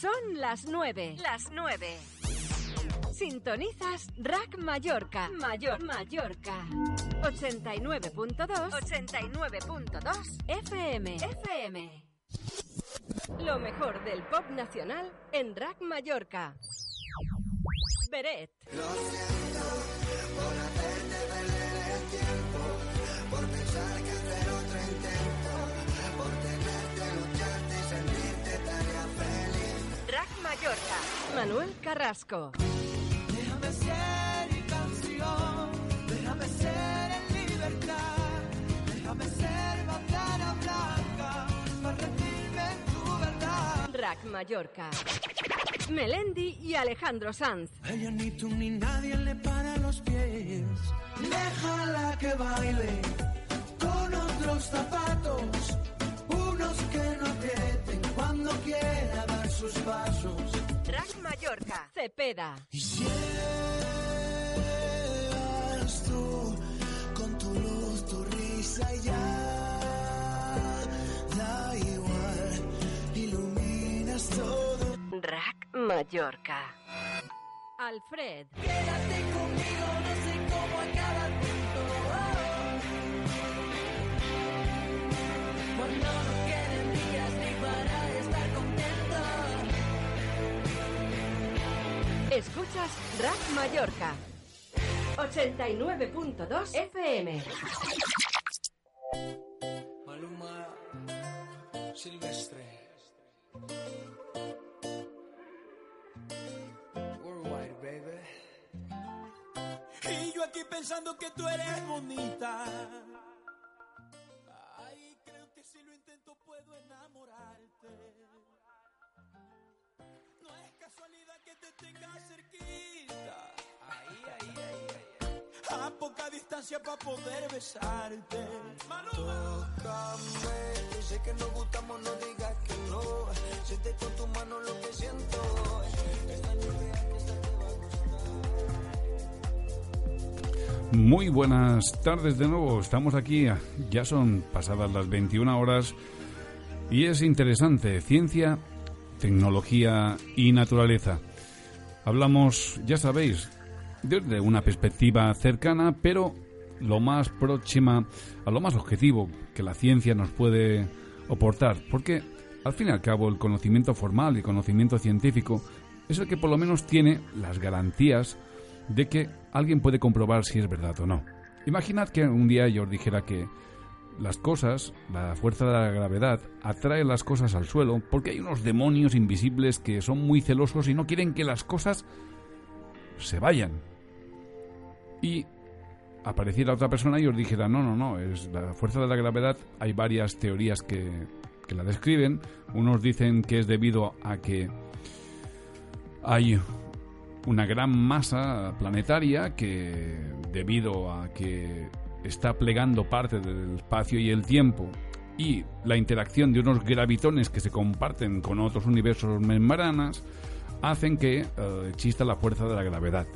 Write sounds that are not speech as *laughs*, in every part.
Son las nueve. Las nueve. Sintonizas Rack Mallorca. Mayor Mallorca. 89.2. 89.2 FM. FM. Lo mejor del pop nacional en Rack Mallorca. Beret. Lo siento por hacerte perder el tiempo, Rack Mallorca. Manuel Carrasco. Déjame ser mi canción, déjame ser en libertad, déjame ser bandera blanca, para rendirme en tu verdad. Rack Mallorca. Melendi y Alejandro Sanz. Ella ni tú ni nadie le para los pies. Déjala que baile otros zapatos, unos que no aprieten cuando quiera dar sus pasos. Rack Mallorca. Cepeda. Y si eres tú con tu luz, tu risa y ya da igual, iluminas todo. Rack Mallorca. Alfred. Quédate conmigo, no sé cómo acaba Escuchas Rack Mallorca. 89.2 FM. Maluma Silvestre. Worldwide, baby. Y yo aquí pensando que tú eres bonita. A poca distancia para poder besarte. Tócame, yo sé que nos gustamos, no digas que no. Siente con tu mano lo que siento. Esta noche que esta te va a gustar. Muy buenas tardes de nuevo. Estamos aquí, ya son pasadas las 21 horas y es interesante, ciencia, tecnología y naturaleza. Hablamos, ya sabéis, desde una perspectiva cercana, pero lo más próxima a lo más objetivo que la ciencia nos puede aportar, porque al fin y al cabo el conocimiento formal y conocimiento científico es el que por lo menos tiene las garantías de que alguien puede comprobar si es verdad o no. Imaginad que un día yo dijera que las cosas, la fuerza de la gravedad, atrae las cosas al suelo porque hay unos demonios invisibles que son muy celosos y no quieren que las cosas se vayan. Y apareciera otra persona y os dijera, no, no, no, es la fuerza de la gravedad, hay varias teorías que, que la describen. Unos dicen que es debido a que hay una gran masa planetaria que debido a que está plegando parte del espacio y el tiempo y la interacción de unos gravitones que se comparten con otros universos membranas hacen que eh, exista la fuerza de la gravedad.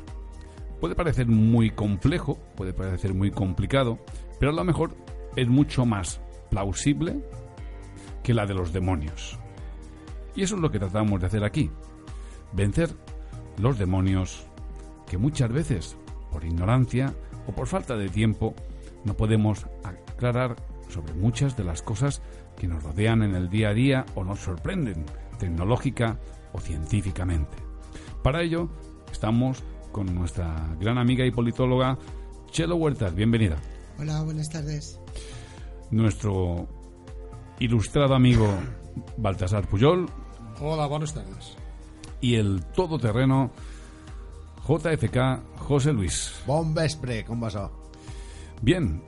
Puede parecer muy complejo, puede parecer muy complicado, pero a lo mejor es mucho más plausible que la de los demonios. Y eso es lo que tratamos de hacer aquí. Vencer los demonios que muchas veces, por ignorancia o por falta de tiempo, no podemos aclarar sobre muchas de las cosas que nos rodean en el día a día o nos sorprenden tecnológica o científicamente. Para ello, estamos con nuestra gran amiga y politóloga Chelo Huertas. Bienvenida. Hola, buenas tardes. Nuestro ilustrado amigo *coughs* Baltasar Puyol Hola, buenas tardes. y el todoterreno JFK José Luis. Bon vespre, com va això? Bien,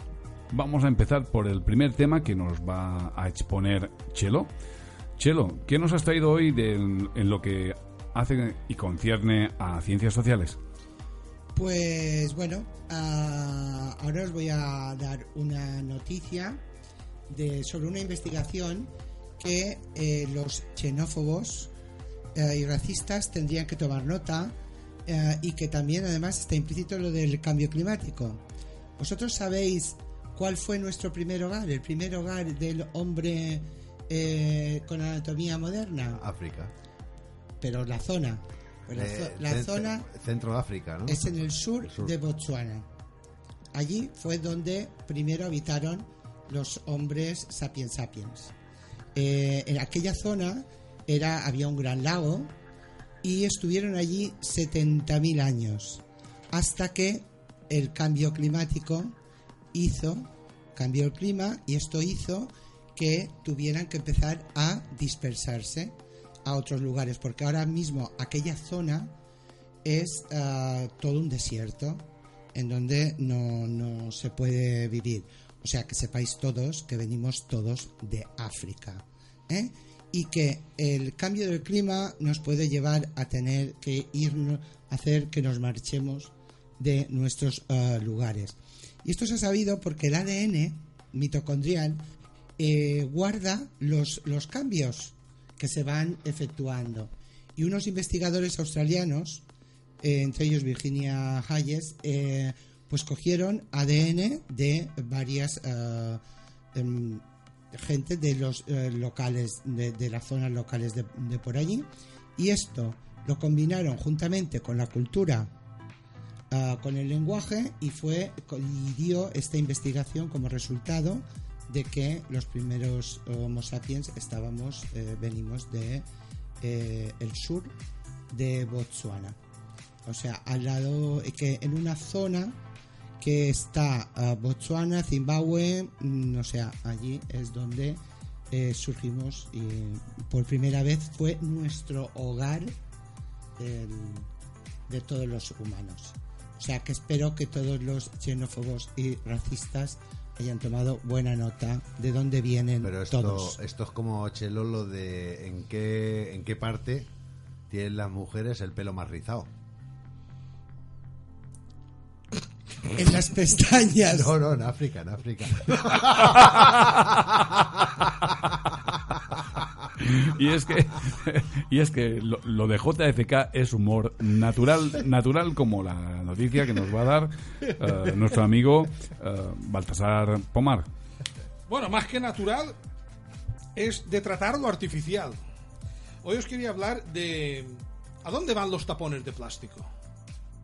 vamos a empezar por el primer tema que nos va a exponer Chelo. Chelo, ¿qué nos has traído hoy de- en lo que hace y concierne a ciencias sociales? Pues bueno, ah, ahora os voy a dar una noticia de, sobre una investigación que eh, los xenófobos eh, y racistas tendrían que tomar nota eh, y que también además está implícito lo del cambio climático. ¿Vosotros sabéis ¿cuál fue nuestro primer hogar? El primer hogar del hombre eh, con anatomía moderna. África. Pero la zona. Pues la, Eh, zo- la cen- zona Centro de África, ¿no? es en el sur, El sur. de Botsuana. Allí fue donde primero habitaron los hombres sapiens sapiens. Eh, en aquella zona era, había un gran lago y estuvieron allí 70.000 años hasta que el cambio climático hizo, cambió el clima y esto hizo que tuvieran que empezar a dispersarse a otros lugares porque ahora mismo aquella zona es ah, todo un desierto en donde no, no se puede vivir. O sea, que sepáis todos que venimos todos de África. ¿eh? Y que el cambio del clima nos puede llevar a tener que irnos, hacer que nos marchemos de nuestros ah, lugares. Y esto se ha sabido porque el ADN mitocondrial eh, guarda los, los cambios que se van efectuando. Y unos investigadores australianos, eh, entre ellos Virginia Hayes, eh, pues cogieron ADN de varias eh, em, gente de los locales, de, de las zonas locales de, por allí, y esto lo combinaron juntamente con la cultura, con el lenguaje, y fue y dio esta investigación como resultado de que los primeros Homo sapiens estábamos, eh, venimos de eh, el sur de Botsuana. O sea, al lado, eh, que en una zona que está ah, Botsuana, Zimbabue, mm, o sea, allí es donde eh, surgimos y por primera vez fue nuestro hogar de todos los humanos. O sea, que espero que todos los xenófobos y racistas hayan tomado buena nota de dónde vienen Pero esto, todos. esto es como Chelo lo de en qué, en qué parte tienen las mujeres el pelo más rizado. En las pestañas. *laughs* No, no, en África, en África. *laughs* Y es que, *laughs* y es que lo, de JFK es humor natural, natural como la noticia que nos va a dar eh, nuestro amigo eh, Baltasar Pomar. Bueno, más que natural, es de tratar lo artificial. Hoy os quería hablar de a dónde van los tapones de plástico.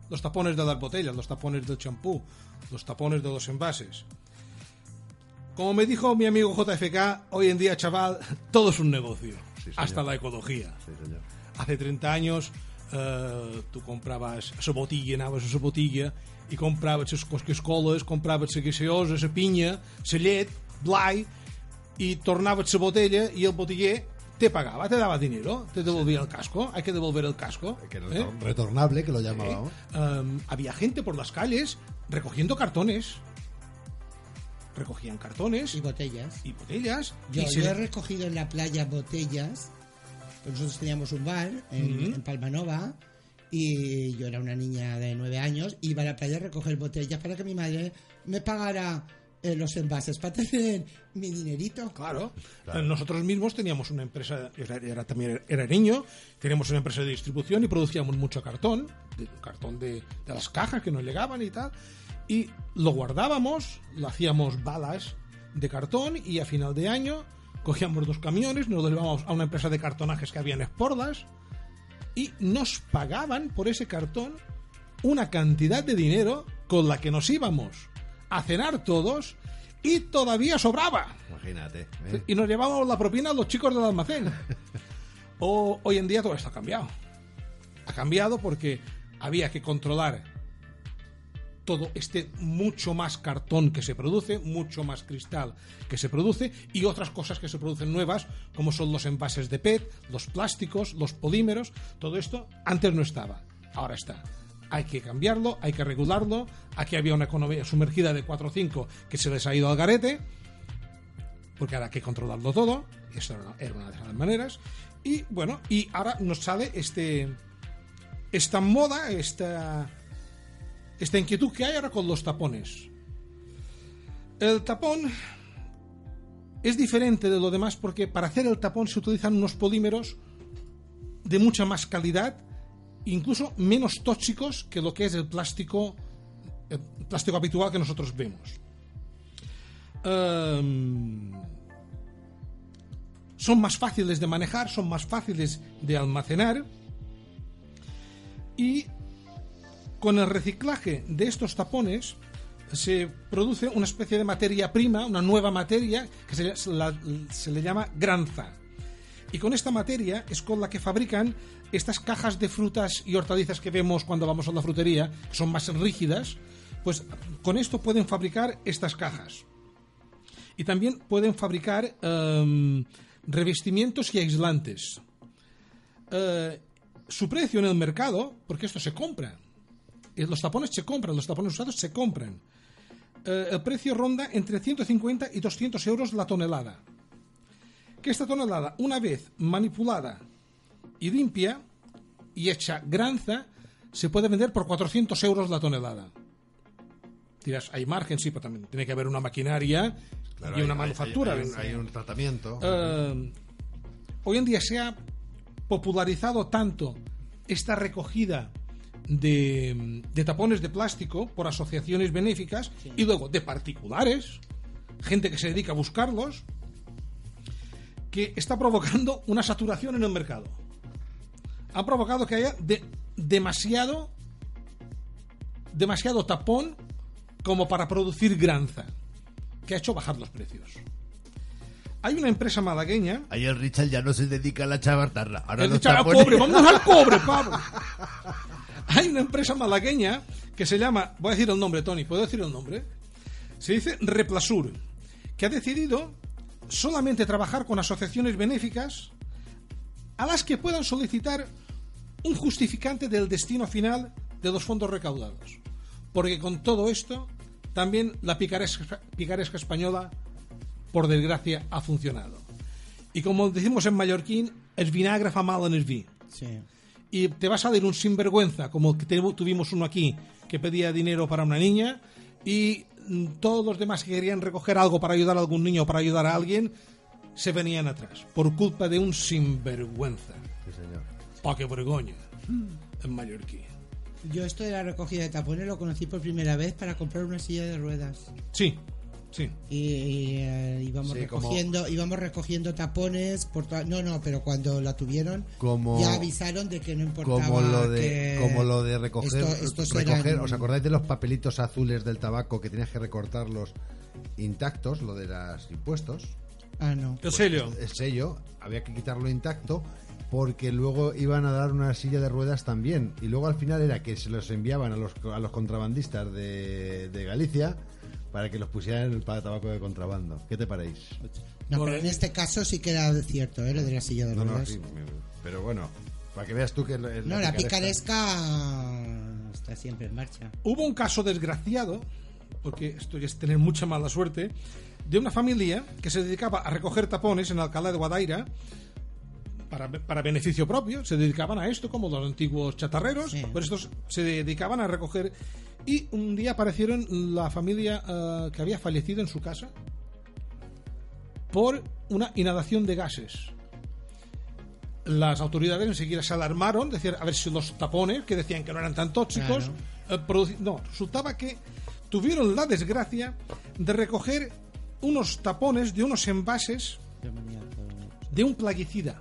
Los tapones de las botellas, los tapones del champú, los tapones de los envases. Como me dijo mi amigo JFK, hoy en día, chaval, *laughs* todo es un negocio. Sí, hasta la ecología. Sí, señor. Hace 30 años eh, tu compravas esa botilla, anaves a esa botilla i compraves les Coca-Coles, compraves la gaseosa, pinya, la llet, blai, i tornaves la botella i el botiller te pagaba, te daba dinero, te devolvía el casco, hay que devolver el casco. Que ¿eh? retor- retornable, que lo llamábamos. Um, había gente por las calles recogiendo cartones. Recogían cartones Y botellas. y botellas. Yo, y se- yo he recogido en la playa botellas. pues Nosotros teníamos un bar en, Ujú. en Palmanova y yo era una niña de nueve años. Iba a la playa a recoger botellas para que mi madre me pagara eh, los envases para tener mi dinerito. Claro. Claro. Nosotros mismos teníamos una empresa, era, era también era niño, teníamos una empresa de distribución y producíamos mucho cartón, de- cartón de, de las cajas que nos llegaban y tal, y lo guardábamos, lo hacíamos balas de cartón y a final de año cogíamos dos camiones, nos llevábamos a una empresa de cartonajes que había en Espordas y nos pagaban por ese cartón una cantidad de dinero con la que nos íbamos a cenar todos y todavía sobraba. Imagínate. ¿eh? Y nos llevábamos la propina a los chicos del almacén. *laughs* O, hoy en día todo esto ha cambiado. Ha cambiado porque había que controlar todo este mucho más cartón que se produce, mucho más cristal que se produce y otras cosas que se producen nuevas, como son los envases de PET, los plásticos, los polímeros, todo esto antes no estaba, ahora está. Hay que cambiarlo, hay que regularlo. Aquí había una economía sumergida de 4 o 5 que se les ha ido al garete porque ahora hay que controlarlo todo. Eso era una, era una de las maneras. Y bueno, y ahora nos sale este esta moda, esta, esta inquietud que hay ahora con los tapones. El tapón es diferente de lo demás porque para hacer el tapón se utilizan unos polímeros de mucha más calidad, incluso menos tóxicos que lo que es el plástico, plástico habitual que nosotros vemos. em, son más fáciles de manejar, son más fáciles de almacenar y con el reciclaje de estos tapones se produce una especie de materia prima, una nueva materia que se, le llama granza. Y con esta materia es con la que fabrican estas cajas de frutas y hortalizas que vemos cuando vamos a la frutería, que son más rígidas, pues con esto pueden fabricar estas cajas. Y también pueden fabricar em, revestimientos y aislantes. Eh, su precio en el mercado, porque esto se compra, los tapones se compran, los tapones usados se compran. Eh, el precio ronda entre 150 y 200 euros la tonelada. Que esta tonelada, una vez manipulada y limpia y hecha granza, se puede vender por 400 euros la tonelada. Dirás, hay margen, sí, pero también tiene que haber una maquinaria Claro, y una hay- manufactura. Hay, un- hay un tratamiento. Eh, hoy en día se ha popularizado tanto esta recogida de, de tapones de plástico por asociaciones benéficas y luego de particulares, gente que se dedica a buscarlos, que está provocando una saturación en el mercado. Ha provocado que haya de- demasiado demasiado tapón como para producir granza, que ha hecho bajar los precios. Hay una empresa malagueña Ahí el Richard ya no se dedica a la chavartarra. Ahora el "Ah, tapones- cobre, vamos al cobre, Pablo. *laughs* Hay una empresa malagueña que se llama, voy a decir el nombre, Tony, ¿puedo decir el nombre? Se dice Replasur, que ha decidido solamente trabajar con asociaciones benéficas a las que puedan solicitar un justificante del destino final de los fondos recaudados. Porque con todo esto, también la picaresca, picaresca española, por desgracia, ha funcionado. Y como decimos en mallorquín, el vinagre fa mal en el vi. Sí. Y te va a salir un sinvergüenza, como que tuvimos uno aquí, que pedía dinero para una niña, y mm, todos los demás que querían recoger algo para ayudar a algún niño o para ayudar a alguien, se venían atrás, por culpa de un sinvergüenza. Sí, señor. ¡Pa qué vergüenza! En mallorquín. Yo esto de la recogida de tapones lo conocí por primera vez para comprar una silla de ruedas. Sí, sí. Y, y, eh, íbamos Sí, como- recogiendo íbamos recogiendo tapones por toda- no no pero cuando la tuvieron Como- ya avisaron de que no importaba Como lo de, que como lo de recoger, esto- recoger eran- ¿os acordáis de los papelitos azules del tabaco que tenías que recortarlos intactos, lo de los impuestos? ah no El sello. El sello había que quitarlo intacto porque luego iban a dar una silla de ruedas también y luego al final era que se los enviaban a los, a los contrabandistas de, de Galicia para que los pusieran en el pa- tabaco de contrabando. ¿Qué te paréis? No, pero en este caso sí que era cierto, ¿eh? Lo de la silla de No, no, ruedas. sí, pero bueno, para que veas tú que el- el- no, la picaresca- picaresca está siempre en marcha. Hubo un caso desgraciado, porque esto ya es tener mucha mala suerte, de una familia que se dedicaba a recoger tapones en Alcalá de Guadaira para, para beneficio propio. Se dedicaban a esto, como los antiguos chatarreros. Sí. Pues estos se dedicaban a recoger. Y un día aparecieron la familia eh, que había fallecido en su casa por una inhalación de gases. Las autoridades enseguida se alarmaron, decían a ver si los tapones, que decían que no eran tan tóxicos, eh, produci- no, resultaba que tuvieron la desgracia de recoger unos tapones de unos envases de un plaguicida.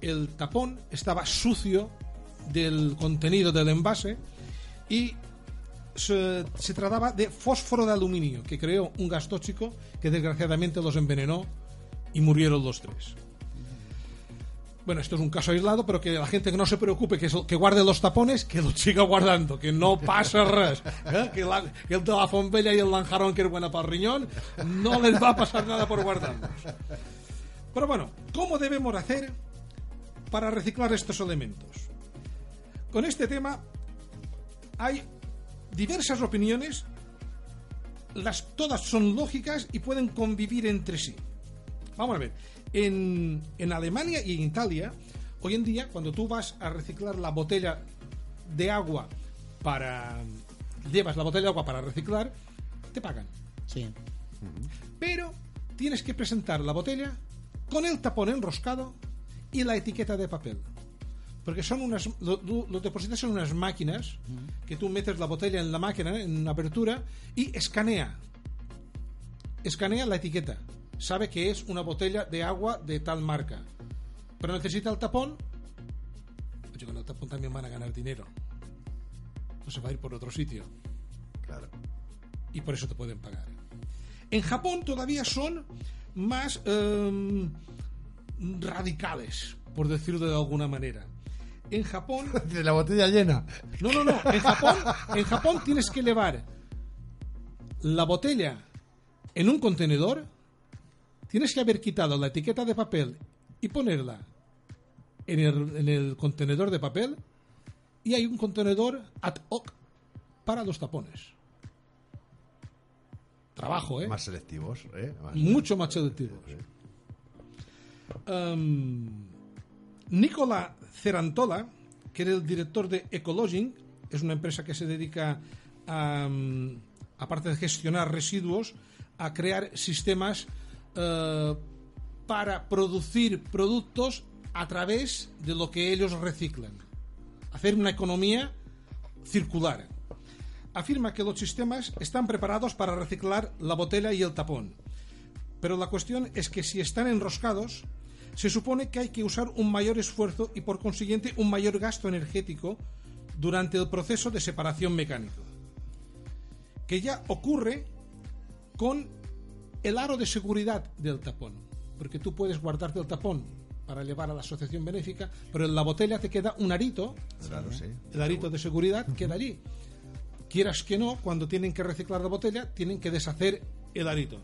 El tapón estaba sucio del contenido del envase y se, trataba de fósforo de aluminio, que creó un gas tóxico que desgraciadamente los envenenó y murieron los tres. Bueno, esto es un caso aislado, pero que la gente que no se preocupe, que, guarde los tapones, que los siga guardando, que no pasa res. *laughs* ¿eh? Que, el de la fombella y el lanjarón, que es buena para el riñón, no les va a pasar nada por guardarlos. Pero bueno, ¿cómo debemos hacer para reciclar estos elementos? Con este tema hay diversas opiniones, las, todas son lógicas y pueden convivir entre sí. Vamos a ver, en, en Alemania y en Italia, hoy en día, cuando tú vas a reciclar la botella de agua para... llevas la botella de agua para reciclar, te pagan. Sí. Pero tienes que presentar la botella con el tapón enroscado y la etiqueta de papel. Porque son unas. Lo, lo- lo depositas en unas máquinas que tú metes la botella en la máquina, en apertura, y escanea escanea la etiqueta, sabe que es una botella de agua de tal marca, pero necesita el tapón. Oye, con el tapón también van a ganar dinero. No se va a ir por otro sitio. Claro. y por eso te pueden pagar. En Japón todavía son más eh, radicales, por decirlo de alguna manera. En Japón, *laughs* De la botella llena. no, no, no, en Japón, en Japón tienes que elevar la botella en un contenedor, tienes que haber quitado la etiqueta de papel y ponerla en el, en el contenedor de papel y hay un contenedor ad hoc para los tapones. Trabajo, ¿eh? Más selectivos, ¿eh? Más- mucho más selectivos. Um, Nicola Cerantola, que era el director de Ecologing, es una empresa que se dedica a, um, aparte de gestionar residuos, a crear sistemas eh, para producir productos a través de lo que ellos reciclan. Hacer una economía circular. Afirma que los sistemas están preparados para reciclar la botella y el tapón. Pero la cuestión es que si están enroscados, se supone que hay que usar un mayor esfuerzo y por consiguiente un mayor gasto energético durante el proceso de separación mecánico. Que ya ocurre con el aro de seguridad del tapón. Porque tú puedes guardarte el tapón para llevar a la asociación benéfica, pero en la botella te queda un arito, Claro, sí. el arito de seguridad queda allí. Quieras que no, cuando tienen que reciclar la botella, tienen que deshacer el arito.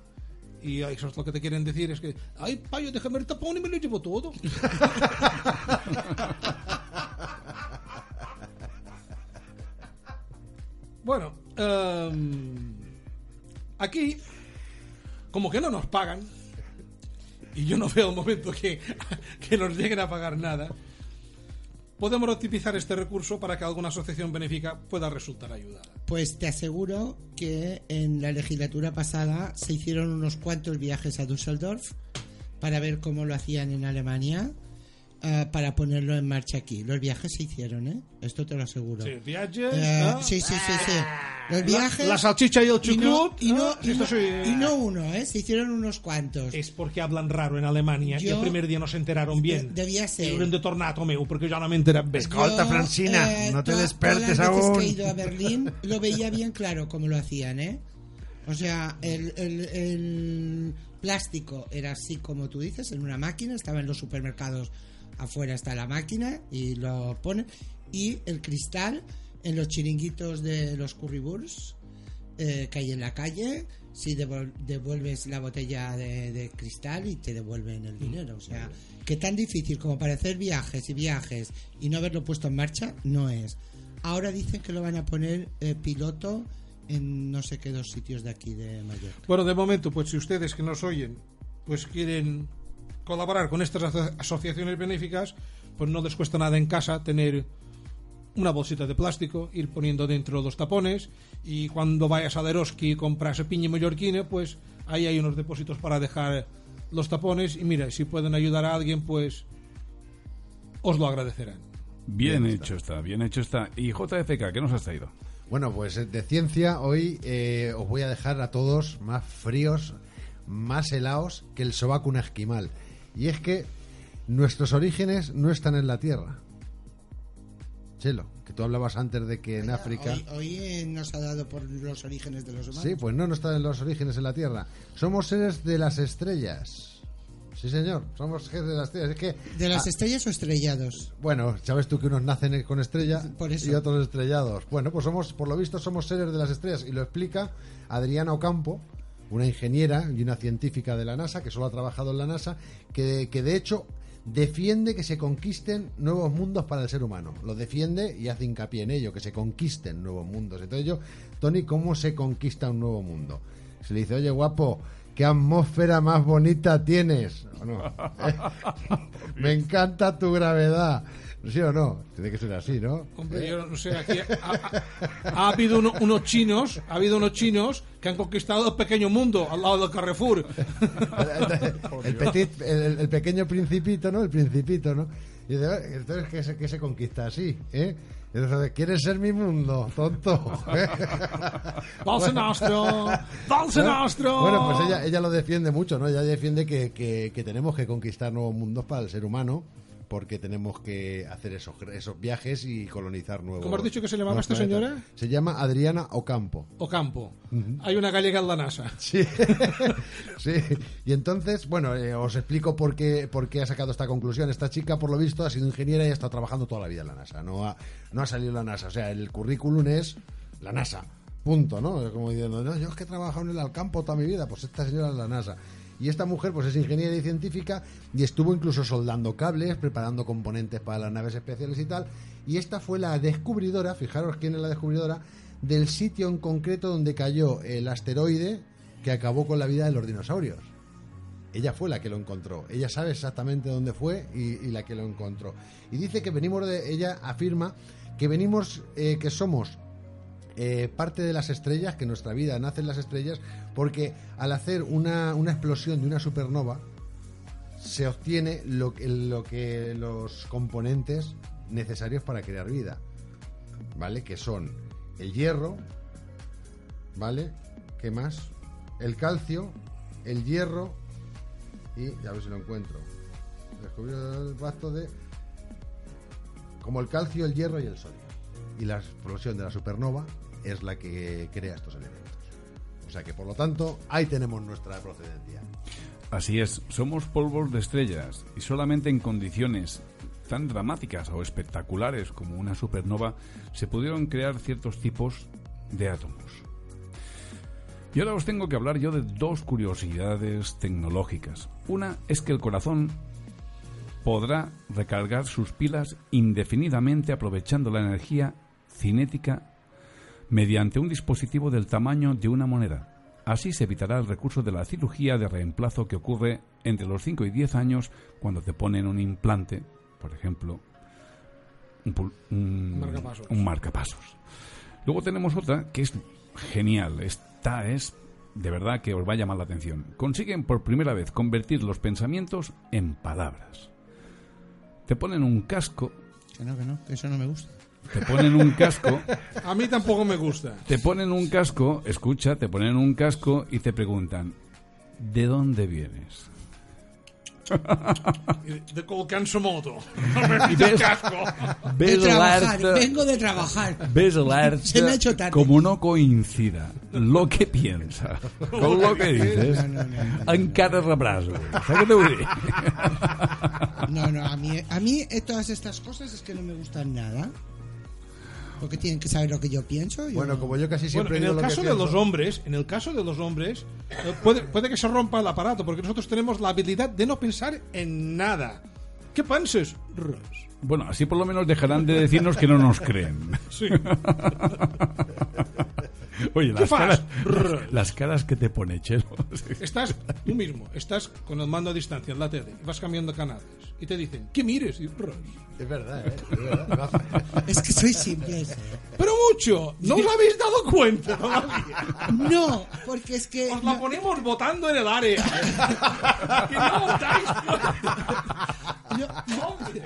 Y eso es lo que te quieren decir, es que, ay, payo, déjame el tapón y me lo llevo todo. *laughs* bueno, em, aquí, como que no nos pagan, y yo no veo el momento que, *laughs* que nos lleguen a pagar nada, podemos optimizar este recurso para que alguna asociación benéfica pueda resultar ayudada. Pues te aseguro que en la legislatura pasada se hicieron unos cuantos viajes a Düsseldorf para ver cómo lo hacían en Alemania ah, para ponerlo en marcha aquí. Los viajes se hicieron, ¿eh? Esto te lo aseguro. Sí, viajes, Eh, ¿no? sí, sí, sí, sí. Los viajes. la salchicha y el y no, chucrut, y no, ¿no? y Esto no- sí, y no uno, ¿eh? Se hicieron unos cuantos. Es porque hablan raro en Alemania y Yo- el primer día no se enteraron bien. De- debía ser. Y de tornar a Tomeu, porque ya no me enteran bien. Escolta, Yo, Francina, eh, no te to- despertes todas las veces aún. que he ido a Berlín lo veía bien claro cómo lo hacían, ¿eh? O sea, el, el- el plástico era así como tú dices, en una máquina, estaba en los supermercados afuera está la máquina y lo ponen. Y el cristal en los chiringuitos de los currywurst eh, que hay en la calle, si devuelves la botella de, de cristal y te devuelven el dinero. O sea, que tan difícil como para hacer viajes y viajes y no haberlo puesto en marcha, no es. Ahora dicen que lo van a poner eh, piloto en no sé qué dos sitios de aquí de Mallorca. Bueno, de momento, pues si ustedes que nos oyen, pues quieren colaborar con estas aso- asociaciones benéficas, pues no les cuesta nada en casa tener una bolsita de plástico, ir poniendo dentro los tapones y cuando vayas a Deroski y compras piña mallorquina, pues ahí hay unos depósitos para dejar los tapones y mira, si pueden ayudar a alguien, pues os lo agradecerán. Bien, hecho está, bien hecho está. Y JFK, ¿qué nos has traído? Bueno, pues eh, de ciencia hoy eh, os voy a dejar a todos más fríos, más helados que el sobaco un esquimal. Y es que nuestros orígenes no están en la Tierra. Chelo, que tú hablabas antes de que en África... Hoy, hoy, eh, nos ha dado por los orígenes de los humanos. Sí, pues no, no están en los orígenes en la Tierra. Somos seres de las estrellas. Sí, señor, somos seres de las estrellas. Es que... ¿De las ah, estrellas o estrellados? Bueno, sabes tú que unos nacen con estrella Por eso. y otros estrellados. Bueno, pues somos, por lo visto, somos seres de las estrellas y lo explica Adriana Ocampo, una ingeniera y una científica de la NASA que solo ha trabajado en la NASA, que, que de hecho defiende que se conquisten nuevos mundos para el ser humano. Lo defiende y hace hincapié en ello, que se conquisten nuevos mundos. Entonces yo, Tony, ¿cómo se conquista un nuevo mundo? Se le dice, oye, guapo, ¿qué atmósfera más bonita tienes? *laughs* Me encanta tu gravedad. ¿Sí o no? Tiene que ser así, ¿no? Hombre, yo no sé, aquí ha, ha- ha habido uno- unos chinos, ha habido unos chinos que han conquistado el pequeño mundo al lado del Carrefour. *laughs* el, petit- el, el pequeño principito, ¿no? El principito, ¿no? Y dice, "Ah, entonces, ¿qué se, qué se conquista así? ¿eh? Entonces, ¿quieres ser mi mundo, tonto? *laughs* Valse nostro, valse nostro. Bueno, pues ella, ella lo defiende mucho, ¿no? Ella defiende que, que- que tenemos que conquistar nuevos mundos para el ser humano porque tenemos que hacer esos, esos viajes y colonizar nuevos. ¿Cómo has dicho que se llamaba esta planetas. señora? Se llama Adriana Ocampo. Ocampo. Hay una gallega en la NASA. *laughs* Sí, *laughs* sí. Y entonces, bueno, eh, os explico por qué, por qué ha sacado esta conclusión. Esta chica, por lo visto, ha sido ingeniera y ha estado trabajando toda la vida en la NASA. No ha, no ha salido la NASA. O sea, el currículum es la NASA. Punto, ¿no? Como diciendo, no, yo es que he trabajado en el Alcampo toda mi vida. Pues esta señora es la NASA. Y esta mujer, pues es ingeniera y científica y estuvo incluso soldando cables, preparando componentes para las naves especiales y tal. Y esta fue la descubridora, fijaros quién es la descubridora, del sitio en concreto donde cayó el asteroide que acabó con la vida de los dinosaurios. Ella fue la que lo encontró. Ella sabe exactamente dónde fue y, la que lo encontró. Y dice que venimos de. Ella afirma que venimos, eh, que somos eh, parte de las estrellas, que nuestra vida nace en las estrellas, porque al hacer una, una explosión de una supernova, se obtiene lo, lo que los componentes necesarios para crear vida. ¿Vale? Que son el hierro, ¿vale? ¿Qué más? El calcio, el hierro y ya a ver si lo encuentro. Descubrió el pacto de como el calcio, el hierro y el sodio. Y la explosión de la supernova es la que crea estos elementos. O sea que por lo tanto, ahí tenemos nuestra procedencia. Así es, somos polvos de estrellas y solamente en condiciones tan dramáticas o espectaculares como una supernova se pudieron crear ciertos tipos de átomos. Y ahora os tengo que hablar yo de dos curiosidades tecnológicas. Una es que el corazón podrá recargar sus pilas indefinidamente aprovechando la energía cinética mediante un dispositivo del tamaño de una moneda. Así se evitará el recurso de la cirugía de reemplazo que ocurre entre los 5 y 10 años cuando te ponen un implante, por ejemplo, un, pul- un- Marcapasos. un marcapasos. Luego tenemos otra que es genial. Esta es de verdad que os va a llamar la atención. Consiguen por primera vez convertir los pensamientos en palabras. Te ponen un casco, Que no, que no, que eso no me gusta. Te ponen un casco A mí tampoco me gusta. Te ponen un casco, escucha, te ponen un casco y te preguntan, ¿de dónde vienes? De Colcansomoto. Y *laughs* ves, De ves trabajar, vengo de trabajar. ves alerta *laughs* Se me ha hecho tarde. como no coincida lo que piensa con lo que dices, No, no, no, no. encara rebràs. Saps què t'ho vull dir? No, no, a mí, a mí todas estas cosas es que no me gustan nada. Porque tienen que saber lo que yo pienso. yo Bueno, no. como yo casi Bueno, siempre en digo el lo que caso de pienso- los hombres, en el caso de los hombres, eh, puede, puede que se rompa el aparato, porque nosotros tenemos la habilidad de no pensar en nada. ¿Qué penses? Res. Bueno, así por lo menos dejarán de decirnos que no nos creen. Sí. *laughs* Oye, ¿Qué las caras, Rrr. las caras que te pone, Chelo. Estás tú mismo, estás con el mando a distancia en la tele, vas cambiando canales y te dicen, ¿qué mires? Y. Es verdad, ¿eh? Es verdad. *laughs* Es que soy simple. Pero mucho, no os habéis dado cuenta todavía. *laughs* No, porque es que. Os la no- ponemos votando en el área. *laughs* que no votáis. no, Hombre.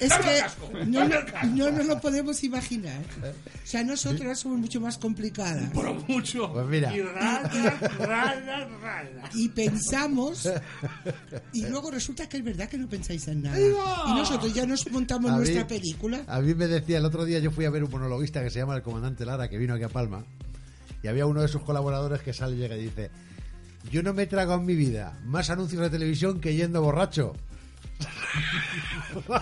Es que no, no, no nos lo podemos imaginar. O sea, nosotras somos mucho más complicadas. Pero mucho. Pues mira. Y raya, raya, raya. Y pensamos. Y luego resulta que es verdad que no pensáis en nada. Y nosotros ya nos montamos A nuestra mí- película. A mí me decía, el otro día yo fui a ver un monologuista que se llama el comandante Lara, que vino aquí a Palma, y había uno de sus colaboradores que sale y llega y dice, yo no me he tragado en mi vida más anuncios de televisión que yendo borracho.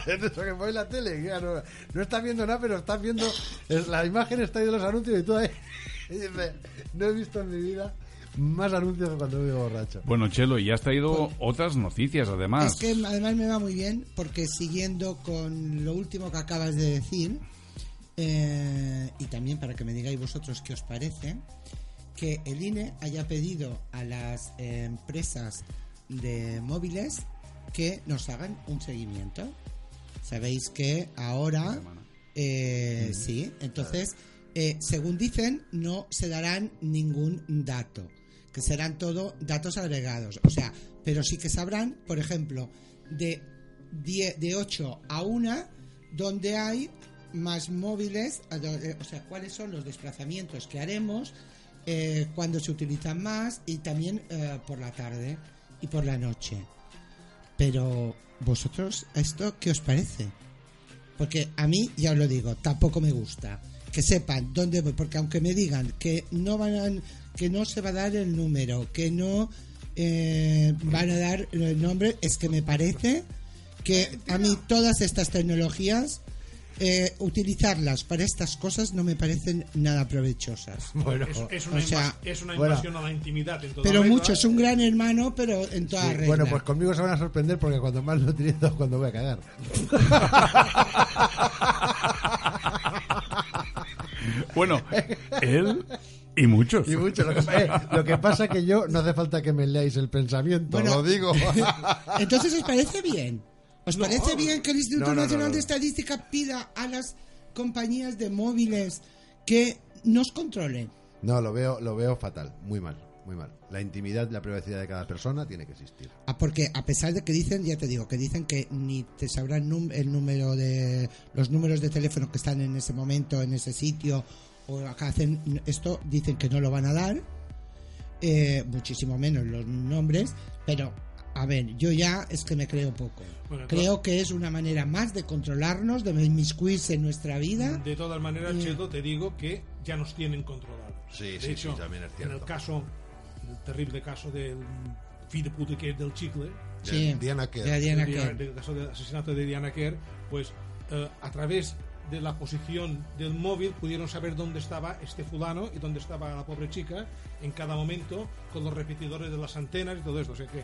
Es eso que la tele, ya no, no estás viendo nada, pero estás viendo, es- la imagen está ahí de los anuncios y tú ahí, *laughs* y dice, no he visto en mi vida más anuncios que cuando voy borracho. Bueno, Chelo, y has traído otras noticias además. Es que además me va muy bien porque siguiendo con lo último que acabas de decir, eh, y también para que me digáis vosotros qué os parece, que el INE haya pedido a las eh, empresas de móviles que nos hagan un seguimiento. Sabéis que ahora, eh, sí, entonces, eh, según dicen, no se darán ningún dato, que serán todo datos agregados. O sea, pero sí que sabrán, por ejemplo, de, 10 de 8 a 1, donde hay más móviles, eh, o sea, cuáles son los desplazamientos que haremos, eh, cuándo se utilizan más y también eh, por la tarde y por la noche. Pero vosotros, ¿esto qué os parece? Porque a mí, ya os lo digo, tampoco me gusta. Que sepan dónde voy, porque aunque me digan que no van a- que no se va a dar el número, que no eh, van a dar el nombre, es que me parece que a mí todas estas tecnologías eh, utilizarlas para estas cosas no me parecen nada provechosas. *laughs* Bueno, Es, es una, O sea, es una bueno. invasión a la intimidad en toda Pero regla. mucho, es un gran hermano, pero en toda sí, regla. bueno, pues conmigo se van a sorprender porque cuando más lo utilizo es *laughs* cuando voy a cagar. *laughs* Bueno, él y muchos. Y mucho. Lo que, eh, lo que pasa que yo no hace falta que me leáis el pensamiento, Bueno. lo digo. Entonces, ¿os parece bien? ¿Os No. parece bien que el Instituto No, no, no, Nacional de Estadística pida a las compañías de móviles que nos controlen? No, lo veo, lo veo fatal, muy mal, muy mal. La intimidad, la privacidad de cada persona tiene que existir. Ah, porque a pesar de que dicen, ya te digo, que dicen que ni te sabrán el número de los números de teléfono que están en ese momento, en ese sitio, o acá hacen esto, dicen que no lo van a dar, eh, muchísimo menos los nombres, pero a ver, yo ya es que me creo poco. Bueno, creo que es una manera más de controlarnos, de inmiscuirse en nuestra vida. De todas maneras, Mm. Cheto, te digo que ya nos tienen controlados. Sí, de sí, hecho, sí, también es En cierto. el caso, el terrible caso del de puta que es del chicle, Sí, Diana Kerr. de Diana el, dia- Kerr. del caso del asesinato de Diana Kerr, pues eh, a través de la posición del móvil pudieron saber dónde estaba este fulano y dónde estaba la pobre chica en cada momento con los repetidores de las antenas y todo esto. O sea que,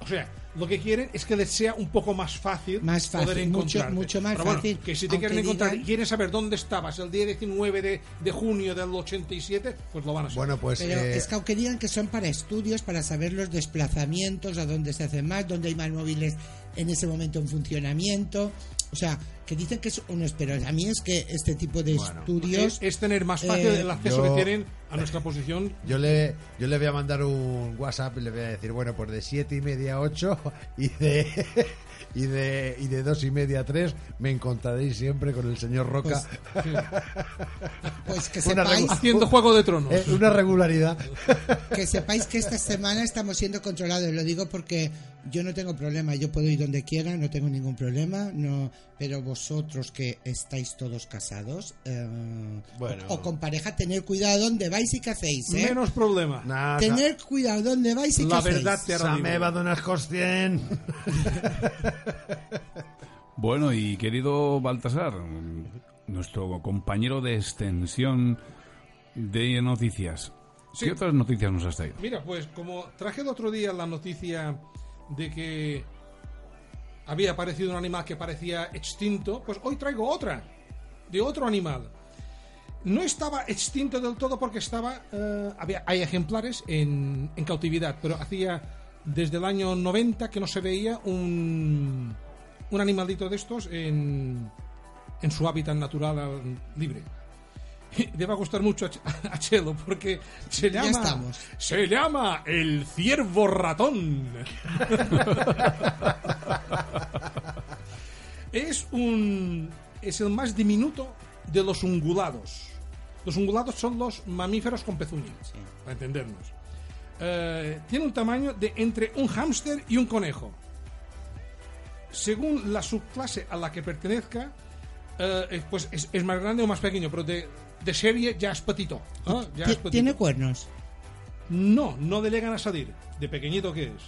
o sea, lo que quieren es que les sea un poco más fácil, Más fácil, poder mucho- encontrarte. mucho más Pero bueno, fácil, que si te quieren encontrar y quieren saber dónde estabas el día 19 de, de junio del 87, pues lo van a saber. Bueno, pues Pero eh, es que aunque digan que son para estudios, para saber los desplazamientos, a dónde se hacen más, dónde hay más móviles en ese momento en funcionamiento. O sea, que dicen que es unos, pero a mí es que este tipo de Bueno, estudios... es, es tener más fácil Eh, el acceso yo- que tienen a nuestra posición yo le, yo le voy a mandar un WhatsApp y le voy a decir, bueno, pues de siete y media a 8 y de, *laughs* y de, y de dos y media a 3 me encontraréis siempre con el señor Roca. Pues *laughs* que Una sepáis, haciendo Juego de Tronos. Eh, una regularidad. que sepáis que esta semana estamos siendo controlados. Lo digo porque yo no tengo problema, yo puedo ir donde quiera, no tengo ningún problema. No, pero vosotros que estáis todos casados eh, Bueno. o, o con pareja, tener cuidado dónde vais y qué hacéis. ¿eh? Menos problema. Nah, Tener cuidado dónde vais y qué La hacéis. verdad te hará me va donar. *laughs* Bueno, y querido Baltasar, nuestro compañero de extensión de noticias, ¿qué Sí. otras noticias nos has traído? Mira, pues como traje el otro día la noticia de que había aparecido un animal que parecía extinto, pues hoy traigo otra, de otro animal. No estaba extinto del todo porque estaba, eh, había, hay ejemplares en, en cautividad, pero hacía desde el año 90 que no se veía un, un animalito de estos en, en su hábitat natural libre. Le va a gustar mucho a, Ch- a Chelo porque se llama estamos. se llama el ciervo ratón. *laughs* es un es el más diminuto de los ungulados. Los ungulados son los mamíferos con pezuñas, para entendernos. Eh, tiene un tamaño de entre un hámster y un conejo. Según la subclase a la que pertenezca, eh, pues es, es más grande o más pequeño, pero de, de serie ya es petito. ¿ah? Ya Ti- es petito. ¿Tiene cuernos? No, no le llegan a salir, de pequeñito que es.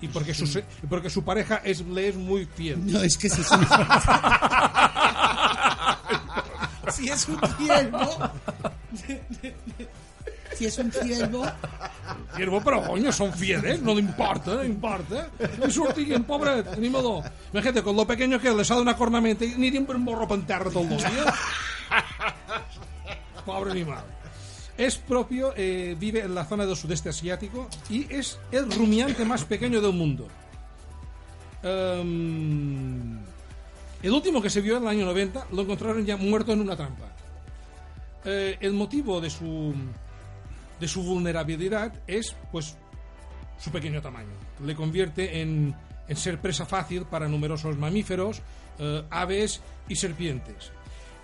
Y porque su, se- y porque su pareja es, le es muy fiel. No, es que *laughs* si es un... si es un ciervo... si es un ciervo... Ciervo, però coño, són fieles, no li importa, no importa. No sortiguin, pobret, ni modo. Imagínate, con lo pequeño que es, le sale una cornamenta y ni tiene un borro en terra todo el día. *laughs* Pobre animal. Es propio, eh, vive en la zona del sudeste asiático y es el rumiante más pequeño del mundo. Em, el último que se vio en el año 90 lo encontraron ya muerto en una trampa. Eh, el motivo de su de su vulnerabilidad es pues su pequeño tamaño. Le convierte en, en ser presa fácil para numerosos mamíferos, eh, aves y serpientes.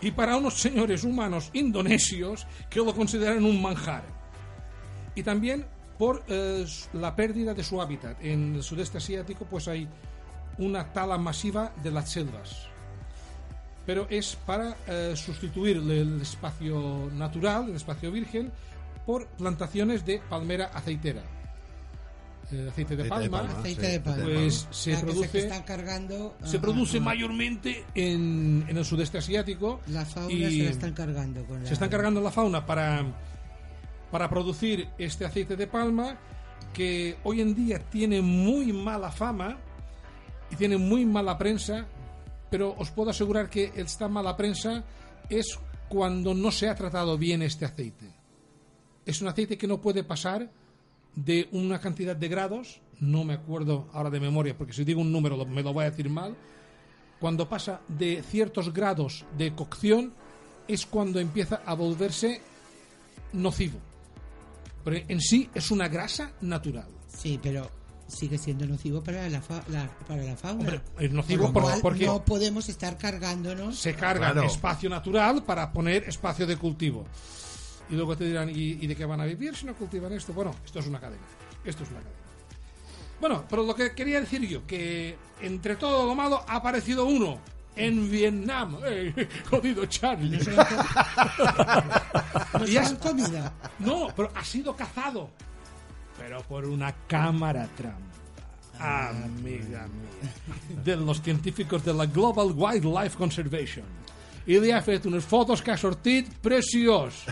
Y para unos señores humanos indonesios que lo consideran un manjar. Y también por eh, la pérdida de su hábitat. En el sudeste asiático pues hay una tala masiva de las selvas. Pero es para eh, sustituir el espacio natural, el espacio virgen, por plantaciones de palmera aceitera. El aceite de Aceite de palma, palma. Aceite sí, de palma. pues se La que produce, están cargando. se ajá, produce ajá. mayormente en, en el sudeste asiático. La fauna y se la están cargando. Con la... se están cargando la fauna para, para producir este aceite de palma que hoy en día tiene muy mala fama y tiene muy mala prensa, pero os puedo asegurar que esta mala prensa es cuando no se ha tratado bien este aceite. Es un aceite que no puede pasar de una cantidad de grados, no me acuerdo ahora de memoria, porque si digo un número me lo voy a decir mal, cuando pasa de ciertos grados de cocción es cuando empieza a volverse nocivo. Pero en sí es una grasa natural. Sí, pero sigue siendo nocivo para la, fa- la- para la fauna. Hombre, es nocivo por- porque no podemos estar cargándonos. se carga Claro. espacio natural para poner espacio de cultivo. Y luego te dirán, ¿y, y de qué van a vivir si no cultivan esto? Bueno, esto es una cadena. Esto es una cadena. Bueno, pero lo que quería decir yo, que entre todo lo malo ha aparecido uno en Vietnam. *laughs* ¡Eh, jodido Charlie! No se *laughs* Y han comido. No, pero ha sido cazado. Pero por una cámara trampa. Amiga mía. De los científicos de la Global Wildlife Conservation. I li ha fet unes fotos que ha sortit preciós.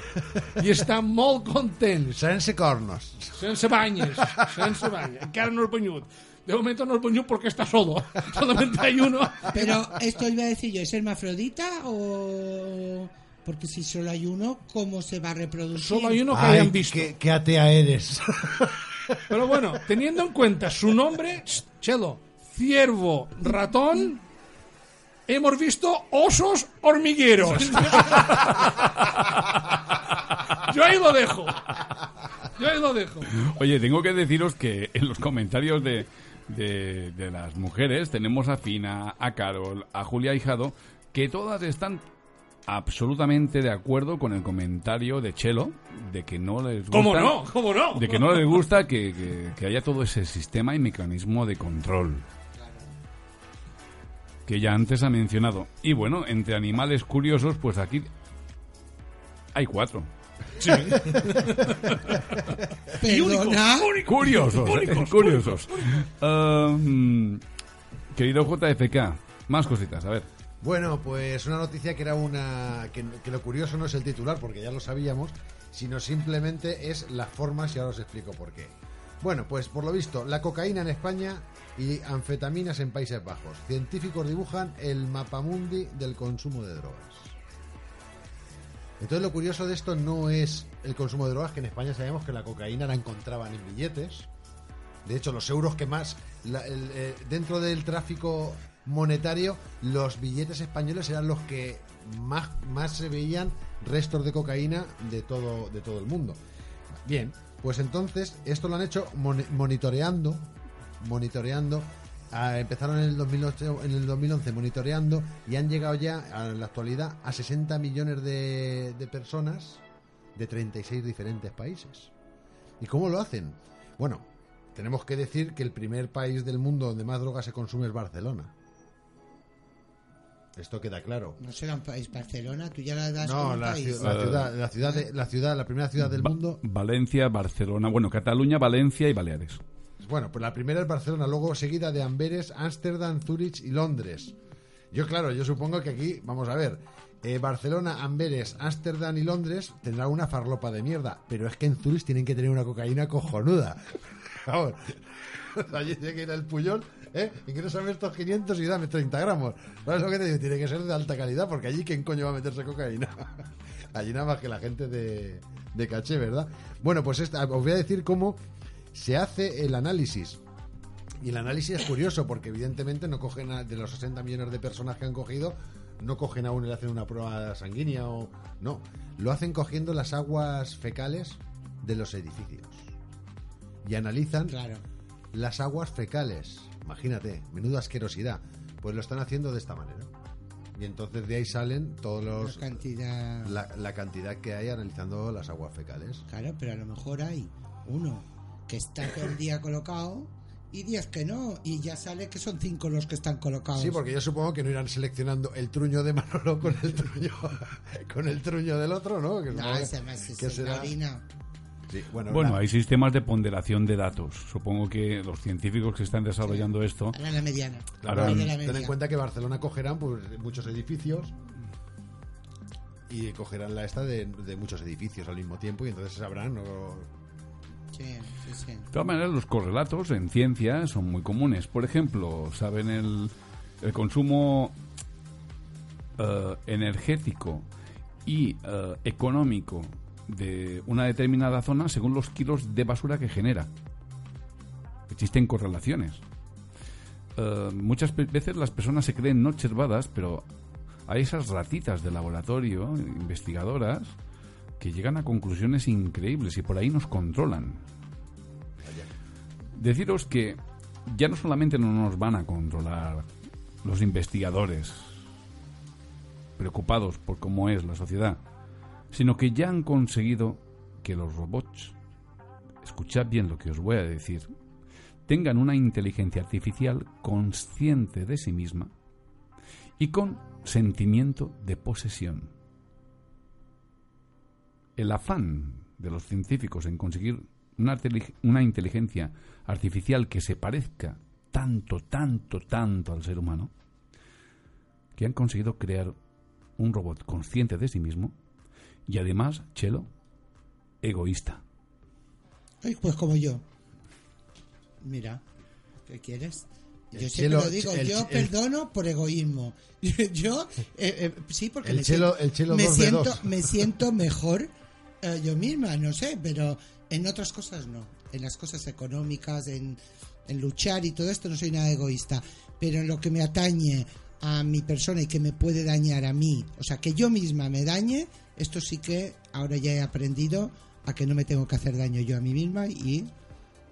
I està molt content. Sense cornos. Sense banyes. Sense banyes. Encara no és banyut. De momento no es banyut porque está solo. Solamente hay uno. Pero esto iba a decir yo, ¿es hermafrodita o...? Porque si solo hay uno, ¿cómo se va a reproducir? Solo hay uno que Ay, hayan visto. qué, qué atea eres. Pero bueno, teniendo en cuenta su nombre, Chelo, ciervo, ratón, hemos visto osos hormigueros. *laughs* Yo ahí lo dejo. Yo ahí lo dejo. Oye, tengo que deciros que en los comentarios de, de, de las mujeres tenemos a Fina, a Carol, a Julia Hijado, que todas están absolutamente de acuerdo con el comentario de Chelo de que no les gusta, ¿Cómo no? ¿Cómo no? de que no les gusta que, que- que haya todo ese sistema y mecanismo de control que ya antes ha mencionado. Y bueno, entre animales curiosos, pues aquí hay cuatro. Sí. *laughs* Y únicos, Perdona. únicos, Curiosos, únicos, curiosos. Um, querido JFK, más cositas, a ver. Bueno, pues una noticia que era una. Que, que lo curioso no es el titular, porque ya lo sabíamos, sino simplemente es las formas y ahora os explico por qué. Bueno, pues por lo visto, la cocaína en España y anfetaminas en Países Bajos. Científicos dibujan el mapamundi del consumo de drogas. Entonces lo curioso de esto no es el consumo de drogas, que en España sabemos que la cocaína la encontraban en billetes. De hecho, los euros que más eh, dentro del tráfico monetario, los billetes españoles eran los que más, más se veían restos de cocaína de todo, de todo el mundo. Bien, pues entonces esto lo han hecho moni- monitoreando, monitoreando. ah, empezaron en el, 2008, en el 2011 monitoreando y han llegado ya a la actualidad a 60 millones de, de personas de 36 diferentes países. ¿Y cómo lo hacen? Bueno, tenemos que decir que el primer país del mundo donde más droga se consume es Barcelona. Esto queda claro. No será un país Barcelona, tú ya la das No, como la, país. ciu- la ciudad, la ciudad, de- la ciudad, la primera ciudad del Ba- mundo. Valencia, Barcelona, bueno, Cataluña, Valencia y Baleares. Bueno, pues la primera es Barcelona, luego seguida de Amberes, Ámsterdam, Zurich y Londres. Yo, claro, yo supongo que aquí, vamos a ver, eh, Barcelona, Amberes, Ámsterdam y Londres tendrán una farlopa de mierda, pero es que en Zurich tienen que tener una cocaína cojonuda. *laughs* Vamos, *laughs* allí tiene que ir el Puyol, ¿eh? Ingrésame estos 500 y dame 30 gramos. ¿Sabes lo que te digo? Tiene que ser de alta calidad, porque allí, ¿quién coño va a meterse cocaína? *laughs* allí nada más que la gente de, de caché, ¿verdad? Bueno, pues esta, os voy a decir cómo se hace el análisis. Y el análisis es curioso porque evidentemente no cogen a- de los 60 millones de personas que han cogido, no cogen a uno y le hacen una prueba sanguínea o no, lo hacen cogiendo las aguas fecales de los edificios. Y analizan Claro. las aguas fecales. Imagínate, menuda asquerosidad. Pues lo están haciendo de esta manera. Y entonces de ahí salen todos los La cantidad. la, la cantidad que hay analizando las aguas fecales. Claro, pero a lo mejor hay uno que está todo el día colocado y diez que no. Y ya sale que son cinco los que están colocados. Sí, porque yo supongo que no irán seleccionando el truño de Manolo con el truño *laughs* con el truño del otro, ¿no? Que No, supongo ese más que es una será- harina. Sí, bueno, Bueno, la- hay sistemas de ponderación de datos. Supongo que los científicos que están desarrollando esto Ahora la mediana. Claro, Ahora, de la ten media. en cuenta que Barcelona cogerán pues, muchos edificios y cogerán la esta de, de muchos edificios al mismo tiempo y entonces sabrán ¿no? Sí, sí, sí. De todas maneras, los correlatos en ciencia son muy comunes. Por ejemplo, saben el, el consumo eh, energético y eh, económico de una determinada zona según los kilos de basura que genera. Existen correlaciones. Eh, muchas veces las personas se creen no observadas, pero hay esas ratitas de laboratorio, investigadoras, que llegan a conclusiones increíbles y por ahí nos controlan. Deciros que ya no solamente no nos van a controlar los investigadores preocupados por cómo es la sociedad, sino que ya han conseguido que los robots, escuchad bien lo que os voy a decir, tengan una inteligencia artificial consciente de sí misma y con sentimiento de posesión. El afán de los científicos en conseguir una, teli- una inteligencia artificial que se parezca tanto, tanto, tanto al ser humano, que han conseguido crear un robot consciente de sí mismo y además, Chelo, egoísta. Ay, pues como yo. Mira, ¿qué quieres? Yo El siempre chelo- lo digo, el- yo el- perdono por egoísmo. *laughs* Yo, eh, eh, sí, porque El me, chelo- siento, el chelo me, siento, me *laughs* siento mejor eh, yo misma, no sé, pero en otras cosas no. En las cosas económicas, en, en luchar y todo esto no soy nada egoísta. Pero en lo que me atañe a mi persona y que me puede dañar a mí, o sea, que yo misma me dañe, esto sí que ahora ya he aprendido a que no me tengo que hacer daño yo a mí misma y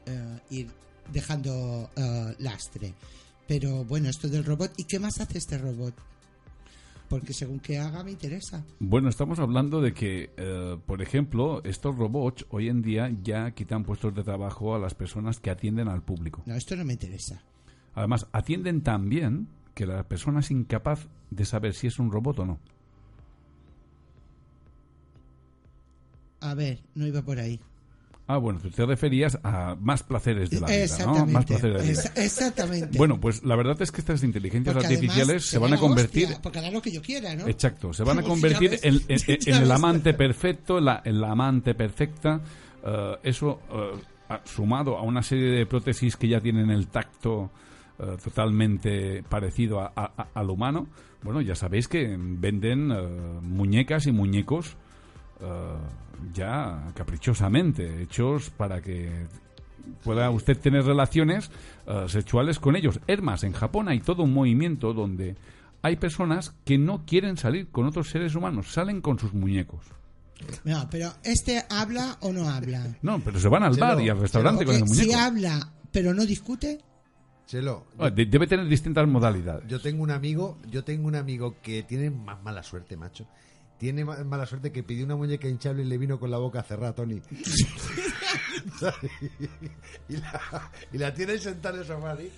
eh, ir dejando eh, lastre. Pero bueno, esto del robot, ¿y qué más hace este robot? Porque según que haga me interesa. Bueno, estamos hablando de que, eh, por ejemplo, estos robots hoy en día ya quitan puestos de trabajo a las personas que atienden al público. No, esto no me interesa. Además, atienden tan bien que la persona es incapaz de saber si es un robot o no. A ver, no iba por ahí. Ah, bueno, tú te referías a más placeres de la vida, ¿no? exactamente. Más placeres de la vida. Esa- exactamente. Bueno, pues la verdad es que estas inteligencias Porque artificiales se van a convertir... hostia, porque hará lo que yo quiera, ¿no? Exacto, se van a *laughs* convertir en, en- en- *laughs* ya en el amante perfecto, en la, en la amante perfecta. eh, eso, eh, sumado a una serie de prótesis que ya tienen el tacto eh, totalmente parecido a- a- a- al humano. Bueno, ya sabéis que venden muñecas y muñecos eh, ya caprichosamente, hechos para que pueda usted tener relaciones eh, sexuales con ellos. Es más, en Japón hay todo un movimiento donde hay personas que no quieren salir con otros seres humanos, salen con sus muñecos. No, pero ¿este habla o no habla? No, pero se van al Chelo, bar y al restaurante con el si muñeco. habla, pero no discute, Chelo, Ah, de- debe tener distintas modalidades. yo tengo un amigo, yo tengo un amigo que tiene más mala suerte, macho. Tiene ma- mala suerte que pidió una muñeca hinchable y le vino con la boca cerrada, Tony. *laughs* y, la, y la tiene sentada en el sofá ahí.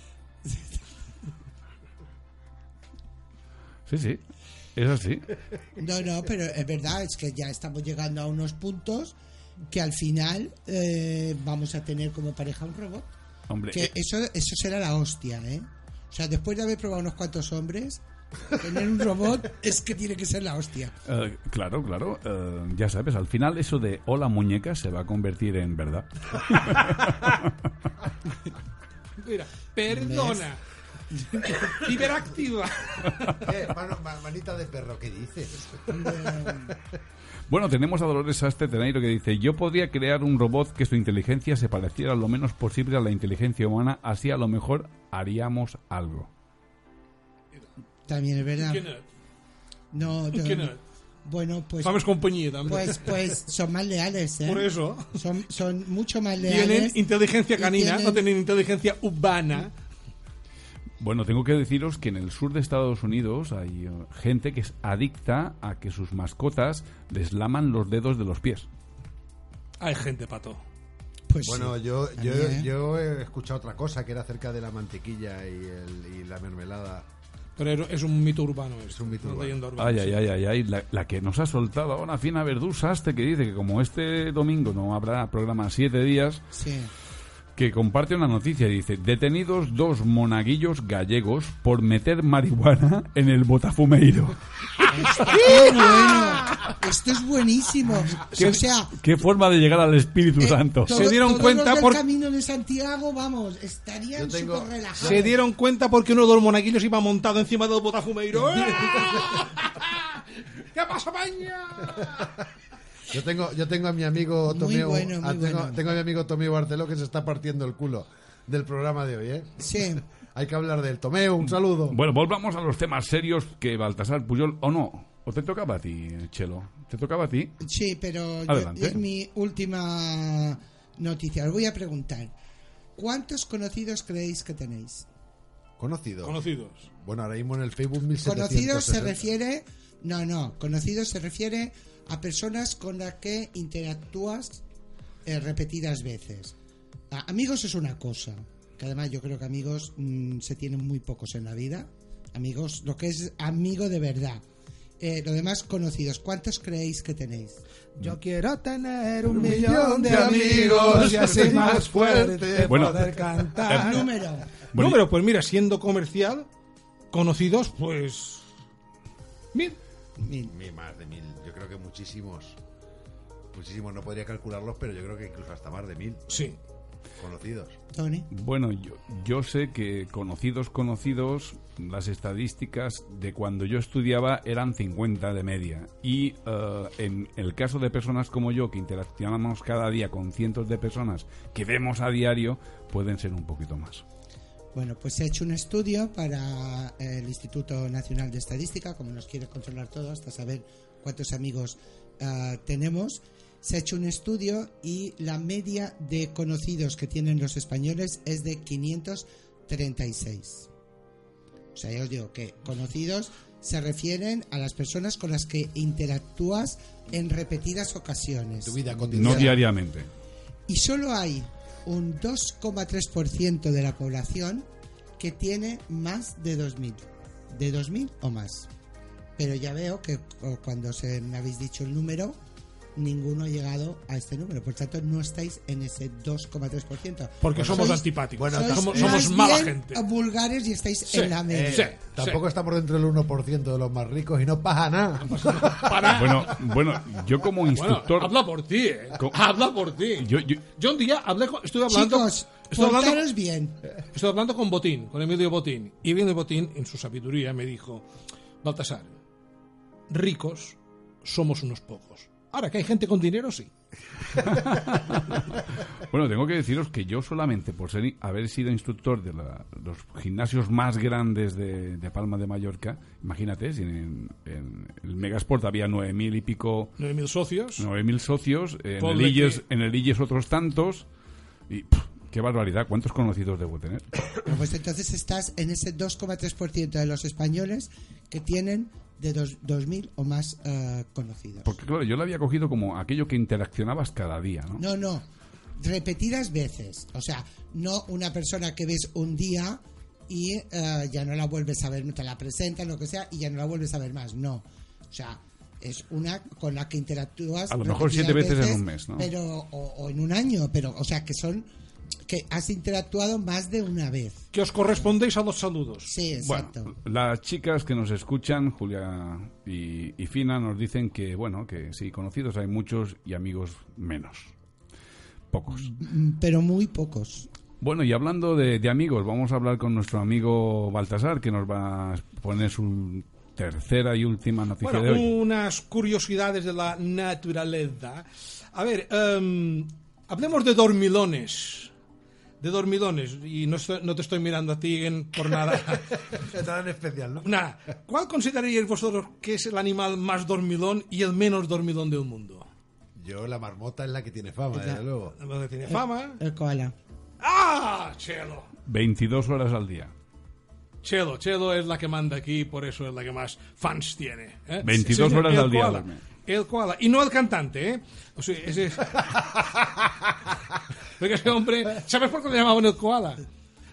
Sí, sí, es así. No, no, pero es verdad, es que ya estamos llegando a unos puntos que al final eh, vamos a tener como pareja un robot. Hombre, Que eh, eso, eso será la hostia, ¿eh? O sea, después de haber probado unos cuantos hombres, tener un robot es que tiene que ser la hostia. eh, claro, claro, eh, ya sabes, al final eso de hola muñeca se va a convertir en verdad. Mira, perdona. Hiperactiva. *laughs* Eh, mano- manita de perro, ¿qué dices? Bueno, tenemos a Dolores Sastre Teneiro que dice, yo podría crear un robot que su inteligencia se pareciera lo menos posible a la inteligencia humana, así a lo mejor haríamos algo. También es verdad. ¿Qué no? No, no, ¿Qué no? Bueno, pues, Sabes compañía también. pues, pues son más leales, ¿eh? Por eso. Son, son mucho más Tienen leales. inteligencia y canina, tienen- no tienen inteligencia urbana. Bueno, tengo que deciros que en el sur de Estados Unidos hay eh, gente que es adicta a que sus mascotas les laman los dedos de los pies. Hay gente, pato. Pues Bueno, sí, yo, yo, ¿eh? yo he escuchado otra cosa que era acerca de la mantequilla y, el- y la mermelada. Pero es- un mito urbano. Es un mito urbano. Ay, ay, ay, ay, ay. La, la que nos ha soltado ahora Fina Verdusaste, que dice que como este domingo no habrá programa siete días, Sí. Que comparte una noticia. Dice, detenidos dos monaguillos gallegos por meter marihuana en el botafumeiro. ¡Qué bueno! Esto es buenísimo. O sea, ¿Qué forma de llegar al Espíritu eh, Santo? todo- Se dieron todos cuenta por- camino de Santiago, vamos, estarían súper relajados. Se dieron cuenta porque uno de los monaguillos iba montado encima del botafumeiro. *laughs* ¿Qué pasa, paña? Yo tengo, yo tengo a mi amigo Muy Tomeo, bueno, muy ah, tengo, bueno. tengo a mi amigo Tomeo Barceló que se está partiendo el culo del programa de hoy, ¿eh? Sí. *laughs* Hay que hablar del Tomeo, un saludo. Bueno, volvamos a los temas serios que Baltasar Puyol, o no, o te tocaba a ti, Chelo, te tocaba a ti. Sí, pero yo- Adelante. es mi última noticia. Os voy a preguntar. ¿Cuántos conocidos creéis que tenéis? Conocido. Conocidos. Bueno, ahora mismo en el Facebook 1760. Conocidos se refiere... No, no. Conocidos se refiere a personas con las que interactúas eh, repetidas veces. A- amigos es una cosa. Que además yo creo que amigos mm, se tienen muy pocos en la vida. Amigos, lo que es amigo de verdad. Eh, lo demás, conocidos. ¿Cuántos creéis que tenéis? Yo quiero tener un millón de amigos y así más fuerte Bueno, poder cantar. Número. Bueno, Número, pues mira, siendo comercial, conocidos, pues. Mil. Mil. Mi, más de mil. Yo creo que muchísimos. Muchísimos. No podría calcularlos, pero yo creo que incluso hasta más de mil Sí. conocidos. Tony. Bueno, yo, yo sé que conocidos, conocidos, las estadísticas de cuando yo estudiaba eran 50 de media. Y eh, en el caso de personas como yo, que interaccionamos cada día con cientos de personas que vemos a diario, pueden ser un poquito más. Bueno, pues se ha hecho un estudio para eh, el Instituto Nacional de Estadística, como nos quiere controlar todo, hasta saber cuántos amigos ah, tenemos. Se ha hecho un estudio y la media de conocidos que tienen los españoles es de 536. O sea, ya os digo que conocidos se refieren a las personas con las que interactúas en repetidas ocasiones. Tu vida No cotidiana. diariamente. Y solo hay un 2,3% de la población que tiene más de 2.000. De 2.000 o más. Pero ya veo que cuando se me habéis dicho el número, ninguno ha llegado a este número. Por tanto, no estáis en ese 2,3%. Porque somos Sois- antipáticos. bueno, sois somos, más somos mala bien gente. vulgares y estáis Sí, en la media. Eh, Sí, tampoco sí. estamos dentro del 1% de los más ricos y *laughs* no pasa nada. Para. Bueno, bueno, yo como Bueno, instructor... habla por ti, ¿eh? Habla por ti. yo, yo- Yo un día hablé con, estuve hablando, Chicos, hablando, portaros bien. estuve hablando con Botín, con Emilio Botín, y Emilio Botín, en su sabiduría, me dijo, Baltasar, ricos somos unos pocos. Ahora que hay gente con dinero, sí. *laughs* Bueno, tengo que deciros que yo solamente por ser, haber sido instructor de la- los gimnasios más grandes de, de Palma de Mallorca, imagínate, si en, en el Megasport había nueve mil y pico, 9.000 socios. nueve mil socios, en el, Illes, que- en el Illes otros tantos, y pff, qué barbaridad, ¿cuántos conocidos debo tener? Pues entonces estás en ese 2,3% de los españoles que tienen de dos- 2.000 o más eh, conocidos. Porque claro, yo lo había cogido como aquello que interaccionabas cada día, ¿no? No, no. Repetidas veces. O sea, no una persona que ves un día y eh, ya no la vuelves a ver, no te la presentan, lo que sea, y ya no la vuelves a ver más. No. O sea, es una con la que interactúas. A lo mejor siete veces en un mes, ¿no? Pero, o, o en un año, pero, o sea, que son. Que has interactuado más de una vez. Que os correspondéis a los saludos. Sí, exacto. Bueno, las chicas que nos escuchan, Julia y, y Fina, nos dicen que, bueno, que sí, conocidos hay muchos y amigos menos. Pocos. Mm, Pero muy pocos. Bueno, y hablando de, de amigos, vamos a hablar con nuestro amigo Baltasar, que nos va a poner su tercera y última noticia Bueno, de hoy. unas curiosidades de la naturaleza. A ver, em, hablemos de dormilones. De dormidones, y no, estoy- no te estoy mirando a ti en- por nada. *laughs* Nada en especial, ¿no? Nada. ¿Cuál consideraríais vosotros que es el animal más dormidón y el menos dormidón del mundo? Yo, la marmota es la que tiene fama, desde luego. Lo que tiene fama. El koala. ¡Ah! Chelo. 22 horas al día. Chelo, Chelo es la que manda aquí, por eso es la que más fans tiene. ¿eh? 22 señor, horas el al día. El koala. Y no el cantante, ¿eh? O sea, ese... *laughs* Porque ese hombre... ¿Sabes por qué le llamaban el koala?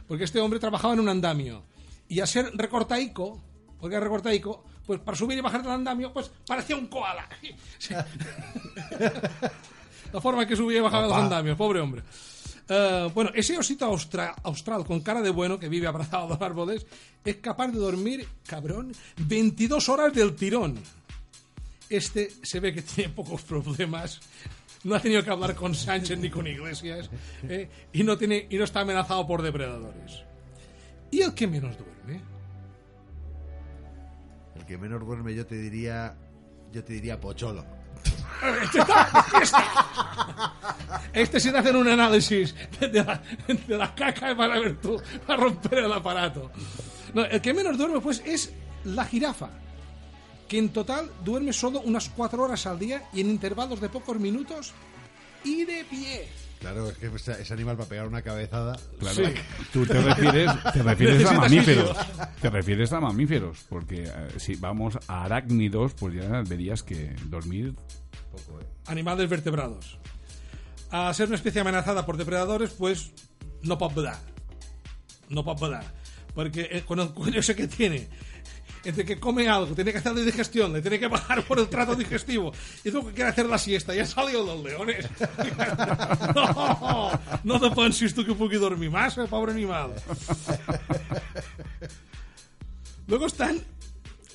Porque este hombre trabajaba en un andamio. Y a ser recortaico, porque era recortaico, pues para subir y bajar del andamio, pues parecía un koala. *laughs* *laughs* La forma en que subía y bajaba los andamios, pobre hombre. Eh, bueno, ese osito austra- austral con cara de bueno que vive abrazado a los árboles es capaz de dormir, cabrón, 22 horas del tirón. Este se ve que tiene pocos problemas. No ha tenido que hablar con Sánchez ni con Iglesias. ¿eh? Y, no tiene, y no está amenazado por depredadores. ¿Y el que menos duerme? El que menos duerme, yo te diría. Yo te diría Pocholo. Este si te hacen un análisis de la, de la caca para ver tú, para romper el aparato. No, el que menos duerme, pues, es la jirafa, que en total duerme solo unas cuatro horas al día y en intervalos de pocos minutos y de pie. Claro, es que ese, animal para pegar una cabezada. Claro. Sí. Tú te refieres, te *laughs* refieres a mamíferos. Te refieres a mamíferos. Porque eh, si vamos a arácnidos, pues ya verías que dormir. Animales vertebrados. A ser una especie amenazada por depredadores, pues no pot volar. No pot volar. Porque eh, con el cuello ese que tiene, entre que come algo, tiene que hacer la digestión, le tiene que bajar por el trato digestivo, y luego que quiere hacer la siesta, ya salió los leones. *laughs* No, no te pensis tú que pugui dormir más, eh, pobre animal. Luego están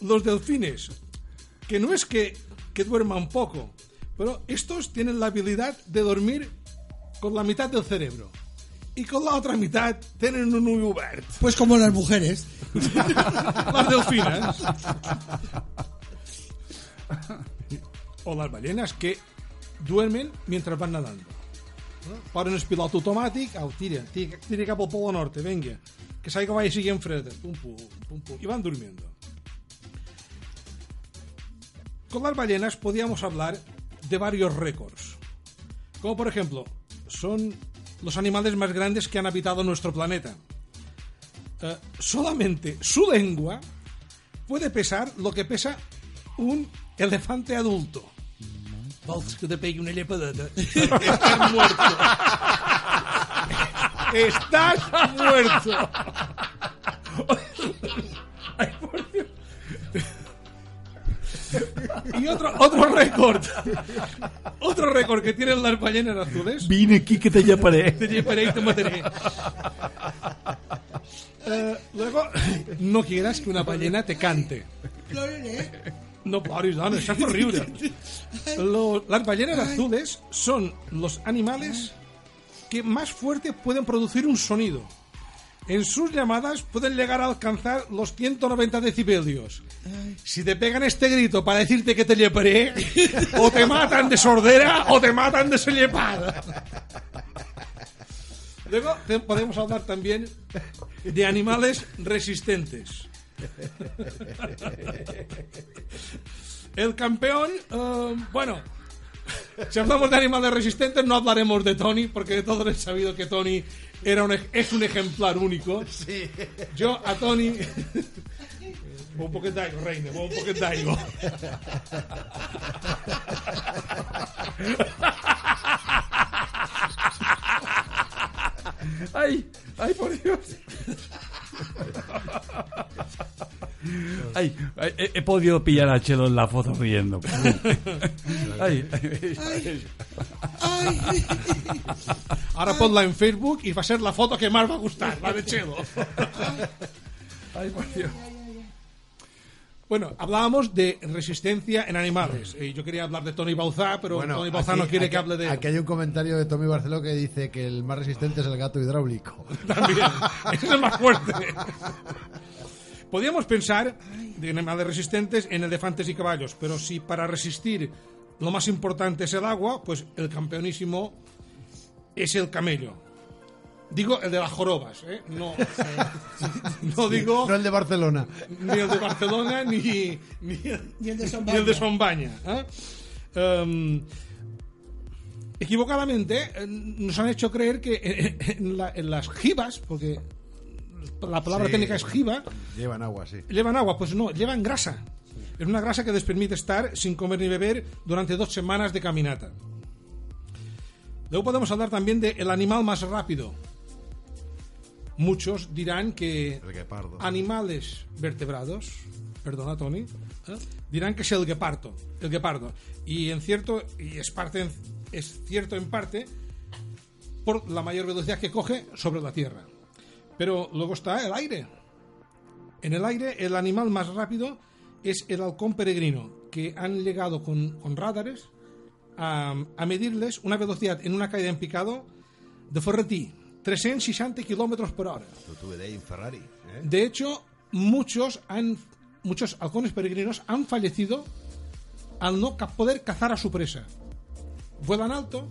los delfines, que no es que, que duerman poco, pero estos tienen la habilidad de dormir con la mitad del cerebro. Y con la otra mitad tienen un ull obert. Pues como las mujeres. *laughs* Las delfinas. O las ballenas que duermen mientras van nadando. No? Posen el pilot automàtic, au, tira, tira, tira cap al Polo Norte, venga. Que s'aigua vaya siguiendo freda. Pum, pum, pum, pum. Y van durmiendo. Con las ballenas podíamos hablar de varios récords. Como por ejemplo, son los animales más grandes que han habitado nuestro planeta. Eh, solamente su lengua puede pesar lo que pesa un elefante adulto. Vols que te pegue una llepadeta? *laughs* Estás muerto. Estás muerto. Ay, por Dios. Y otro, otro récord. Otro récord que tienen las ballenas azules. Vine aquí que te llamaré. *laughs* Te llevaré y te mataré. Eh, luego, no quieras que una ballena te cante. No pares, per riure. Lo- las ballenas azules son los animales que más fuerte pueden producir un sonido. En sus llamadas pueden llegar a alcanzar los 190 decibelios. Si te pegan este grito para decirte que te llevaré, o te matan de sordera o te matan de sellepada. Luego podemos hablar también de animales resistentes. El campeón, eh, bueno, si hablamos de animales resistentes no hablaremos de Tony, porque de todos es sabido que Tony era un, es un ejemplar único. Yo a Tony... un poquet d'aigua, reina, un poquet d'aigua. Ay, ay, por Dios. Ay, ay, he, he podido pillar a Chelo en la foto riendo. Ay, ay, Ay, Ahora ponla en Facebook y va a ser la foto que más va a gustar, la de Chelo. ay, por Dios. Bueno, hablábamos de resistencia en animales. Eh, yo quería hablar de Tony Bauzá, pero Tony Bauzá no quiere que hable de. Aquí hay un comentario de Tommy Barceló que dice que el más resistente es el gato hidráulico. *laughs* También. Ese es el más fuerte. Podríamos pensar de animales resistentes en elefantes y caballos, pero si para resistir lo más importante es el agua, pues el campeonísimo es el camello. Digo el de las jorobas, ¿eh? No, *laughs* *laughs* no digo No el de Barcelona. ni el de Barcelona ni, ni, Ni el de Son ni el de Baña. Son Baña, ¿eh? Em, equivocadamente eh, nos han hecho creer que en, en la- en las jibas, porque la palabra Sí. técnica es jiba, Llevan agua, sí. llevan agua. Pues no, llevan grasa. Es una grasa que les permite estar sin comer ni beber durante dos semanas de caminata. Luego podemos hablar también del animal más rápido. Muchos dirán que guepardo. animales vertebrados, perdona Tony, ¿eh? dirán que es el guepardo, el guepardo. Y en cierto, y es parte, es cierto en parte por la mayor velocidad que coge sobre la tierra. Pero luego está el aire. En el aire el animal más rápido es el halcón peregrino, que han llegado con, con radares a, a medirles una velocidad en una caída en picado de Ferretí, 360 kilómetros por hora. En Ferrari. ¿eh? De hecho, muchos han muchos halcones peregrinos han fallecido al no poder cazar a su presa. Vuelan alto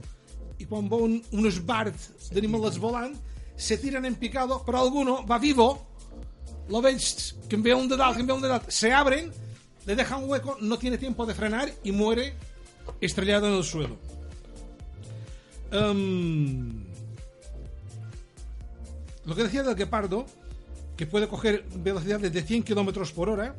y cuando un, unos bards de animales volan se tiran en picado, pero alguno va vivo, lo ves que envía un dedal, que envía un dedal, se abren, le dejan un hueco, no tiene tiempo de frenar y muere estrellado en el suelo. Em, lo que decía del guepardo, que puede coger velocidades de 100 kilómetros por hora.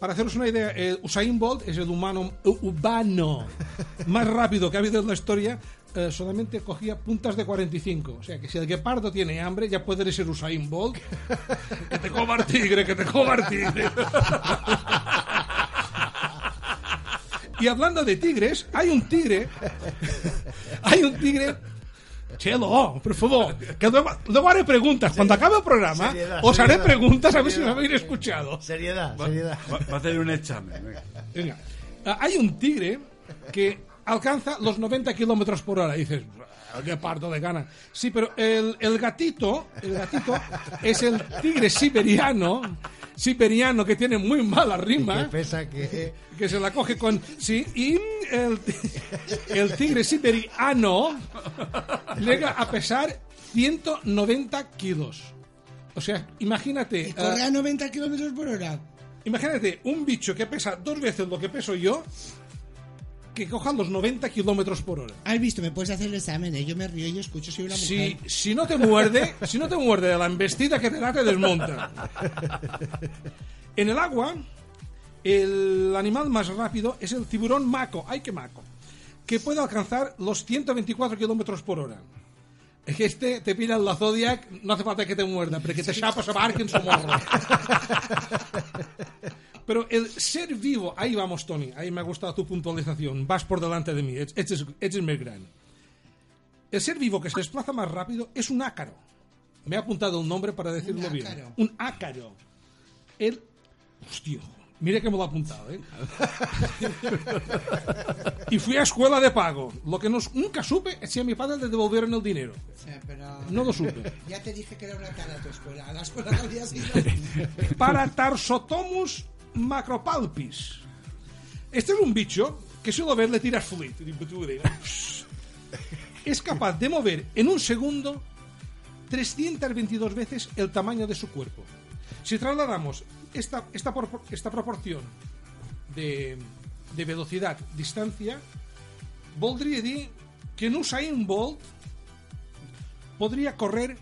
Para haceros una idea, el Usain Bolt es el humano, u- humano *laughs* más rápido que ha habido en la historia. eh, solamente cogía puntas de 45. O sea que si el guepardo tiene hambre, ya puede ser Usain Bolt. *laughs* que te coma el tigre, que te coma el tigre. *laughs* y hablando de tigres, hay un tigre. hay un tigre Chelo, por favor, que luego, luego haré preguntas. Cuando acabe el programa, Seriedad, os haré seriedad. preguntas a ver si me habéis escuchado. Seriedad, seriedad. Va, va a hacer un examen. venga. Venga. Ah, Hay un tigre que alcanza los 90 kilómetros por hora. Y dices, "Ah, qué parto de gana. Sí, pero el, el gatito, el gatito es el tigre siberiano, siberiano que tiene muy mala Que rima. pesa que... *laughs* que se la coge con sí y el, *laughs* el tigre siberiano llega a pesar 190 kilos o sea imagínate Y corre ah, a 90 kilómetros por hora. imagínate un bicho que pesa dos veces lo que peso yo que coja los 90 kilómetros por hora. Has visto, me puedes hacer el examen, ¿eh? Yo me río y escucho, soy una si, mujer. si no te muerde si no te muerde de la embestida que te da te desmonta. En el agua el animal más rápido es el tiburón maco ay qué maco que puede alcanzar los 124 kilómetros por hora. Es que este te pilla en la Zodiac no hace falta que te muerda pero que te chapas a barque en su morro *laughs* pero el ser vivo ahí vamos Tony ahí me ha gustado tu puntualización vas por delante de mí ets el més gran el ser vivo que se desplaza más rápido es un ácaro. Me he apuntado un nombre para decirlo bien. ácaro. Un ácaro. El. Hostia, mire que me lo he apuntado, ¿eh? *laughs* y fui a escuela de pago. Lo que no, nunca supe es si a mi padre le devolvieron el dinero. Sea, pero... No lo supe. *laughs* Ya te dije que era una cara tu escuela. A la escuela que habías ido. *laughs* Para Tarsotomus macropalpis. Este es un bicho que solo ver le tiras fluid. Es *laughs* capaz de mover en un segundo 322 veces el tamaño de su cuerpo. Si trasladamos esta, esta, esta proporción de, de velocidad-distancia, voldria dir que en Usain Bolt podría correr,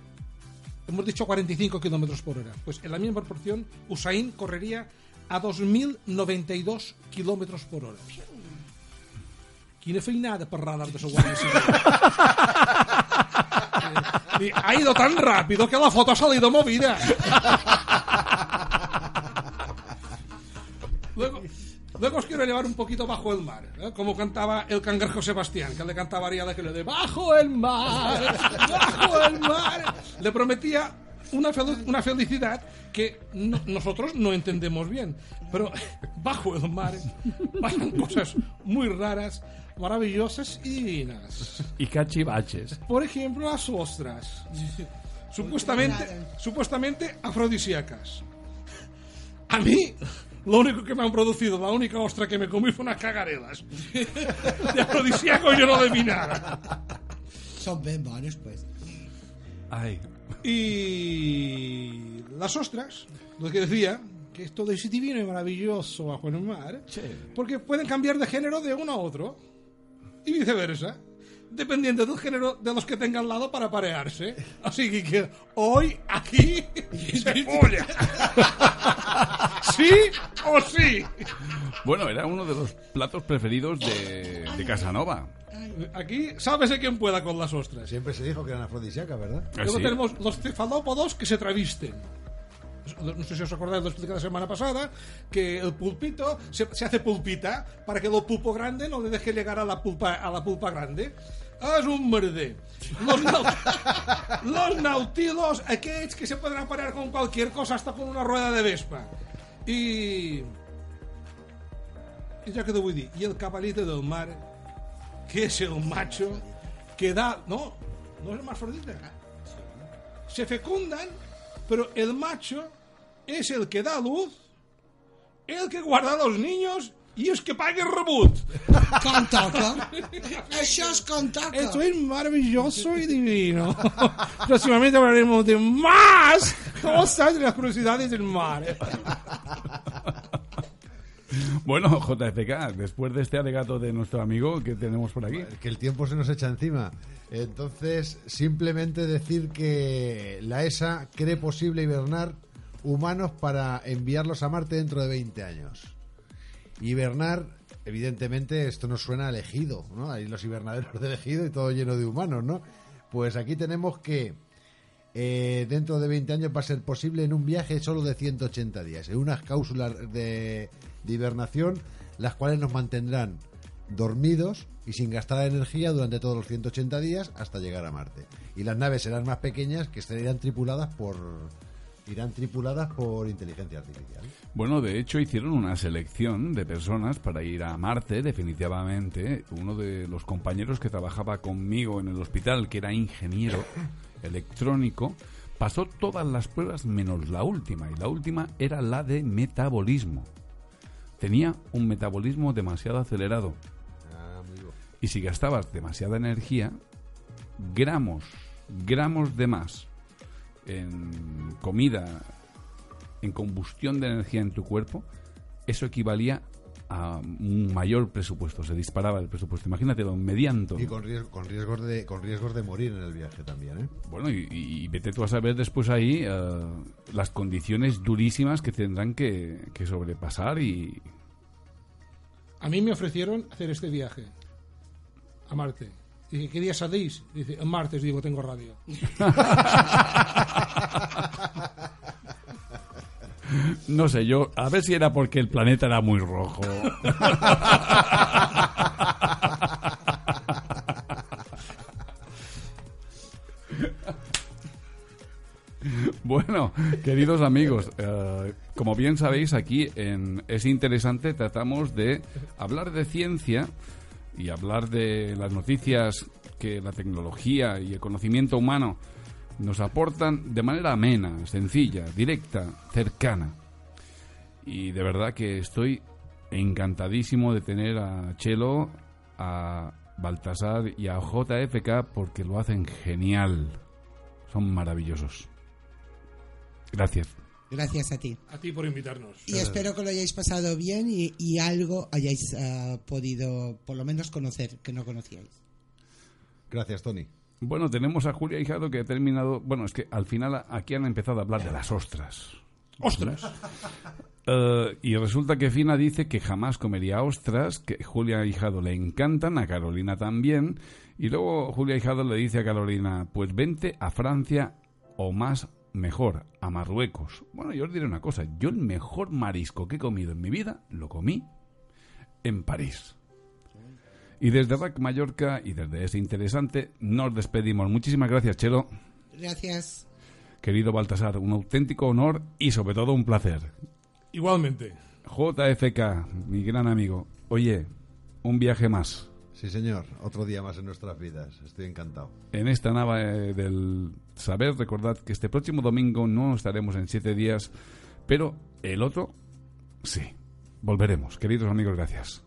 hemos dicho 45 kilómetros por hora. Pues en la misma proporción, Usain correría a 2.092 kilómetros por hora. Quina feinada per radar de guardia civil. *laughs* Eh, Ha ido tan rápido que la foto ha salido movida. Luego, luego os quiero llevar un poquito bajo el mar, ¿eh? como cantaba el cangrejo Sebastián, que le cantaba a Ariada que le de bajo el mar, bajo el mar. Le prometía una, fel- una felicidad que no- nosotros no entendemos bien, pero *laughs* bajo el mar pasan cosas muy raras, maravillosas y divinas. Y cachivaches. Por ejemplo, las ostras. Supuestamente, supuestamente afrodisíacas. A mí, lo único que me han producido, la única ostra que me comí fue unas cagarelas. *laughs* De afrodisíaco yo no debí nada. Son bien buenos, pues. Ay, Y las ostras, lo que decía, que es todo ese divino y maravilloso bajo el mar, porque pueden cambiar de género de uno a otro y viceversa, dependiendo del género de los que tenga al lado para parearse. Así que, hoy aquí se folla. *laughs* ¿Sí o sí? Bueno, era uno de los platos preferidos de, de Casanova. Aquí, sábese quién pueda con las ostras. Siempre se dijo que eran afrodisíacas, ¿verdad? Luego Así. tenemos los cefalópodos que se travisten. No sé si os acordáis, lo expliqué la semana pasada, que el pulpito se, se hace pulpita para que el pulpo grande no le deje llegar a la pulpa, a la pulpa grande. És un merder. Los, nau *laughs* los nautilos, aquells que se pueden aparear con cualquier cosa, hasta con una rueda de Vespa. Y... I ja que t'ho vull dir, i el caballito del mar, que és el macho, que da... No, no és hermafrodita. Se fecundan, pero el macho es el que da luz, el que guarda a los niños y es que paga el rebut. *laughs* Toca. Això és com toca. Esto es maravilloso y divino. *laughs* Próximamente hablaremos de más cosas de las curiosidades del mar. *laughs* Bueno, JFK, después de este alegato de nuestro amigo que tenemos por aquí. que el tiempo se nos echa encima. Entonces, simplemente decir que la ESA cree posible hibernar humanos para enviarlos a Marte dentro de 20 años. Hibernar, evidentemente, esto nos suena a elegido, ¿no? Hay los hibernaderos de elegido y todo lleno de humanos, ¿no? Pues aquí tenemos que eh, dentro de 20 años va a ser posible en un viaje solo de 180 días, en unas cápsulas de, de hibernación, las cuales nos mantendrán dormidos y sin gastar energía durante todos los 180 días hasta llegar a Marte. Y las naves serán más pequeñas que estarán tripuladas por irán tripuladas por inteligencia artificial. Bueno, de hecho hicieron una selección de personas para ir a Marte, definitivamente. Uno de los compañeros que trabajaba conmigo en el hospital, que era ingeniero *laughs* electrónico, pasó todas las pruebas menos la última, y la última era la de metabolismo. Tenía un metabolismo demasiado acelerado. Y si gastabas demasiada energía, gramos, gramos de más en comida, en combustión de energía en tu cuerpo, eso equivalía a un mayor presupuesto, se disparaba el presupuesto. Imagínatelo, medianto. Y con, riesgo- con riesgos de con riesgos de morir en el viaje también, ¿eh? Bueno, y, y vete tú a saber después ahí eh, las condiciones durísimas que tendrán que, que sobrepasar y... A mí me ofrecieron hacer este viaje a Marte. Dije, ¿qué día salís? Dice, martes, digo, tengo radio. *laughs* No sé, yo, a ver si era porque el planeta era muy rojo. *laughs* Bueno, queridos amigos, eh, como bien sabéis, aquí en Es Interesante tratamos de hablar de ciencia y hablar de las noticias que la tecnología y el conocimiento humano nos aportan de manera amena, sencilla, directa, cercana. Y de verdad que estoy encantadísimo de tener a Chelo, a Baltasar y a JFK porque lo hacen genial. Son maravillosos. Gracias. Gracias a ti. A ti por invitarnos. Y espero que lo hayáis pasado bien y, y algo hayáis ah, podido, por lo menos, conocer que no conocíais. Gracias, Tony. Bueno, tenemos a Julia Hijado que ha terminado. Bueno, es que al final aquí han empezado a hablar de las ostras. ¡Ostras! *laughs* Eh, y resulta que Fina dice que jamás comería ostras, que Julia Hijado le encantan, a Carolina también. Y luego Julia Hijado le dice a Carolina: Pues vente a Francia o más mejor, a Marruecos. Bueno, yo os diré una cosa: yo el mejor marisco que he comido en mi vida lo comí en París. Y desde RAC Mallorca y desde ese interesante nos despedimos. Muchísimas gracias, Chelo. Gracias. Querido Baltasar, un auténtico honor y sobre todo un placer. Igualmente. JFK, mi gran amigo. Oye, un viaje más. Sí, señor. Otro día más en nuestras vidas. Estoy encantado. En esta nave eh, del saber, recordad que este próximo domingo no estaremos en siete días, pero el otro sí. Volveremos. Queridos amigos, gracias.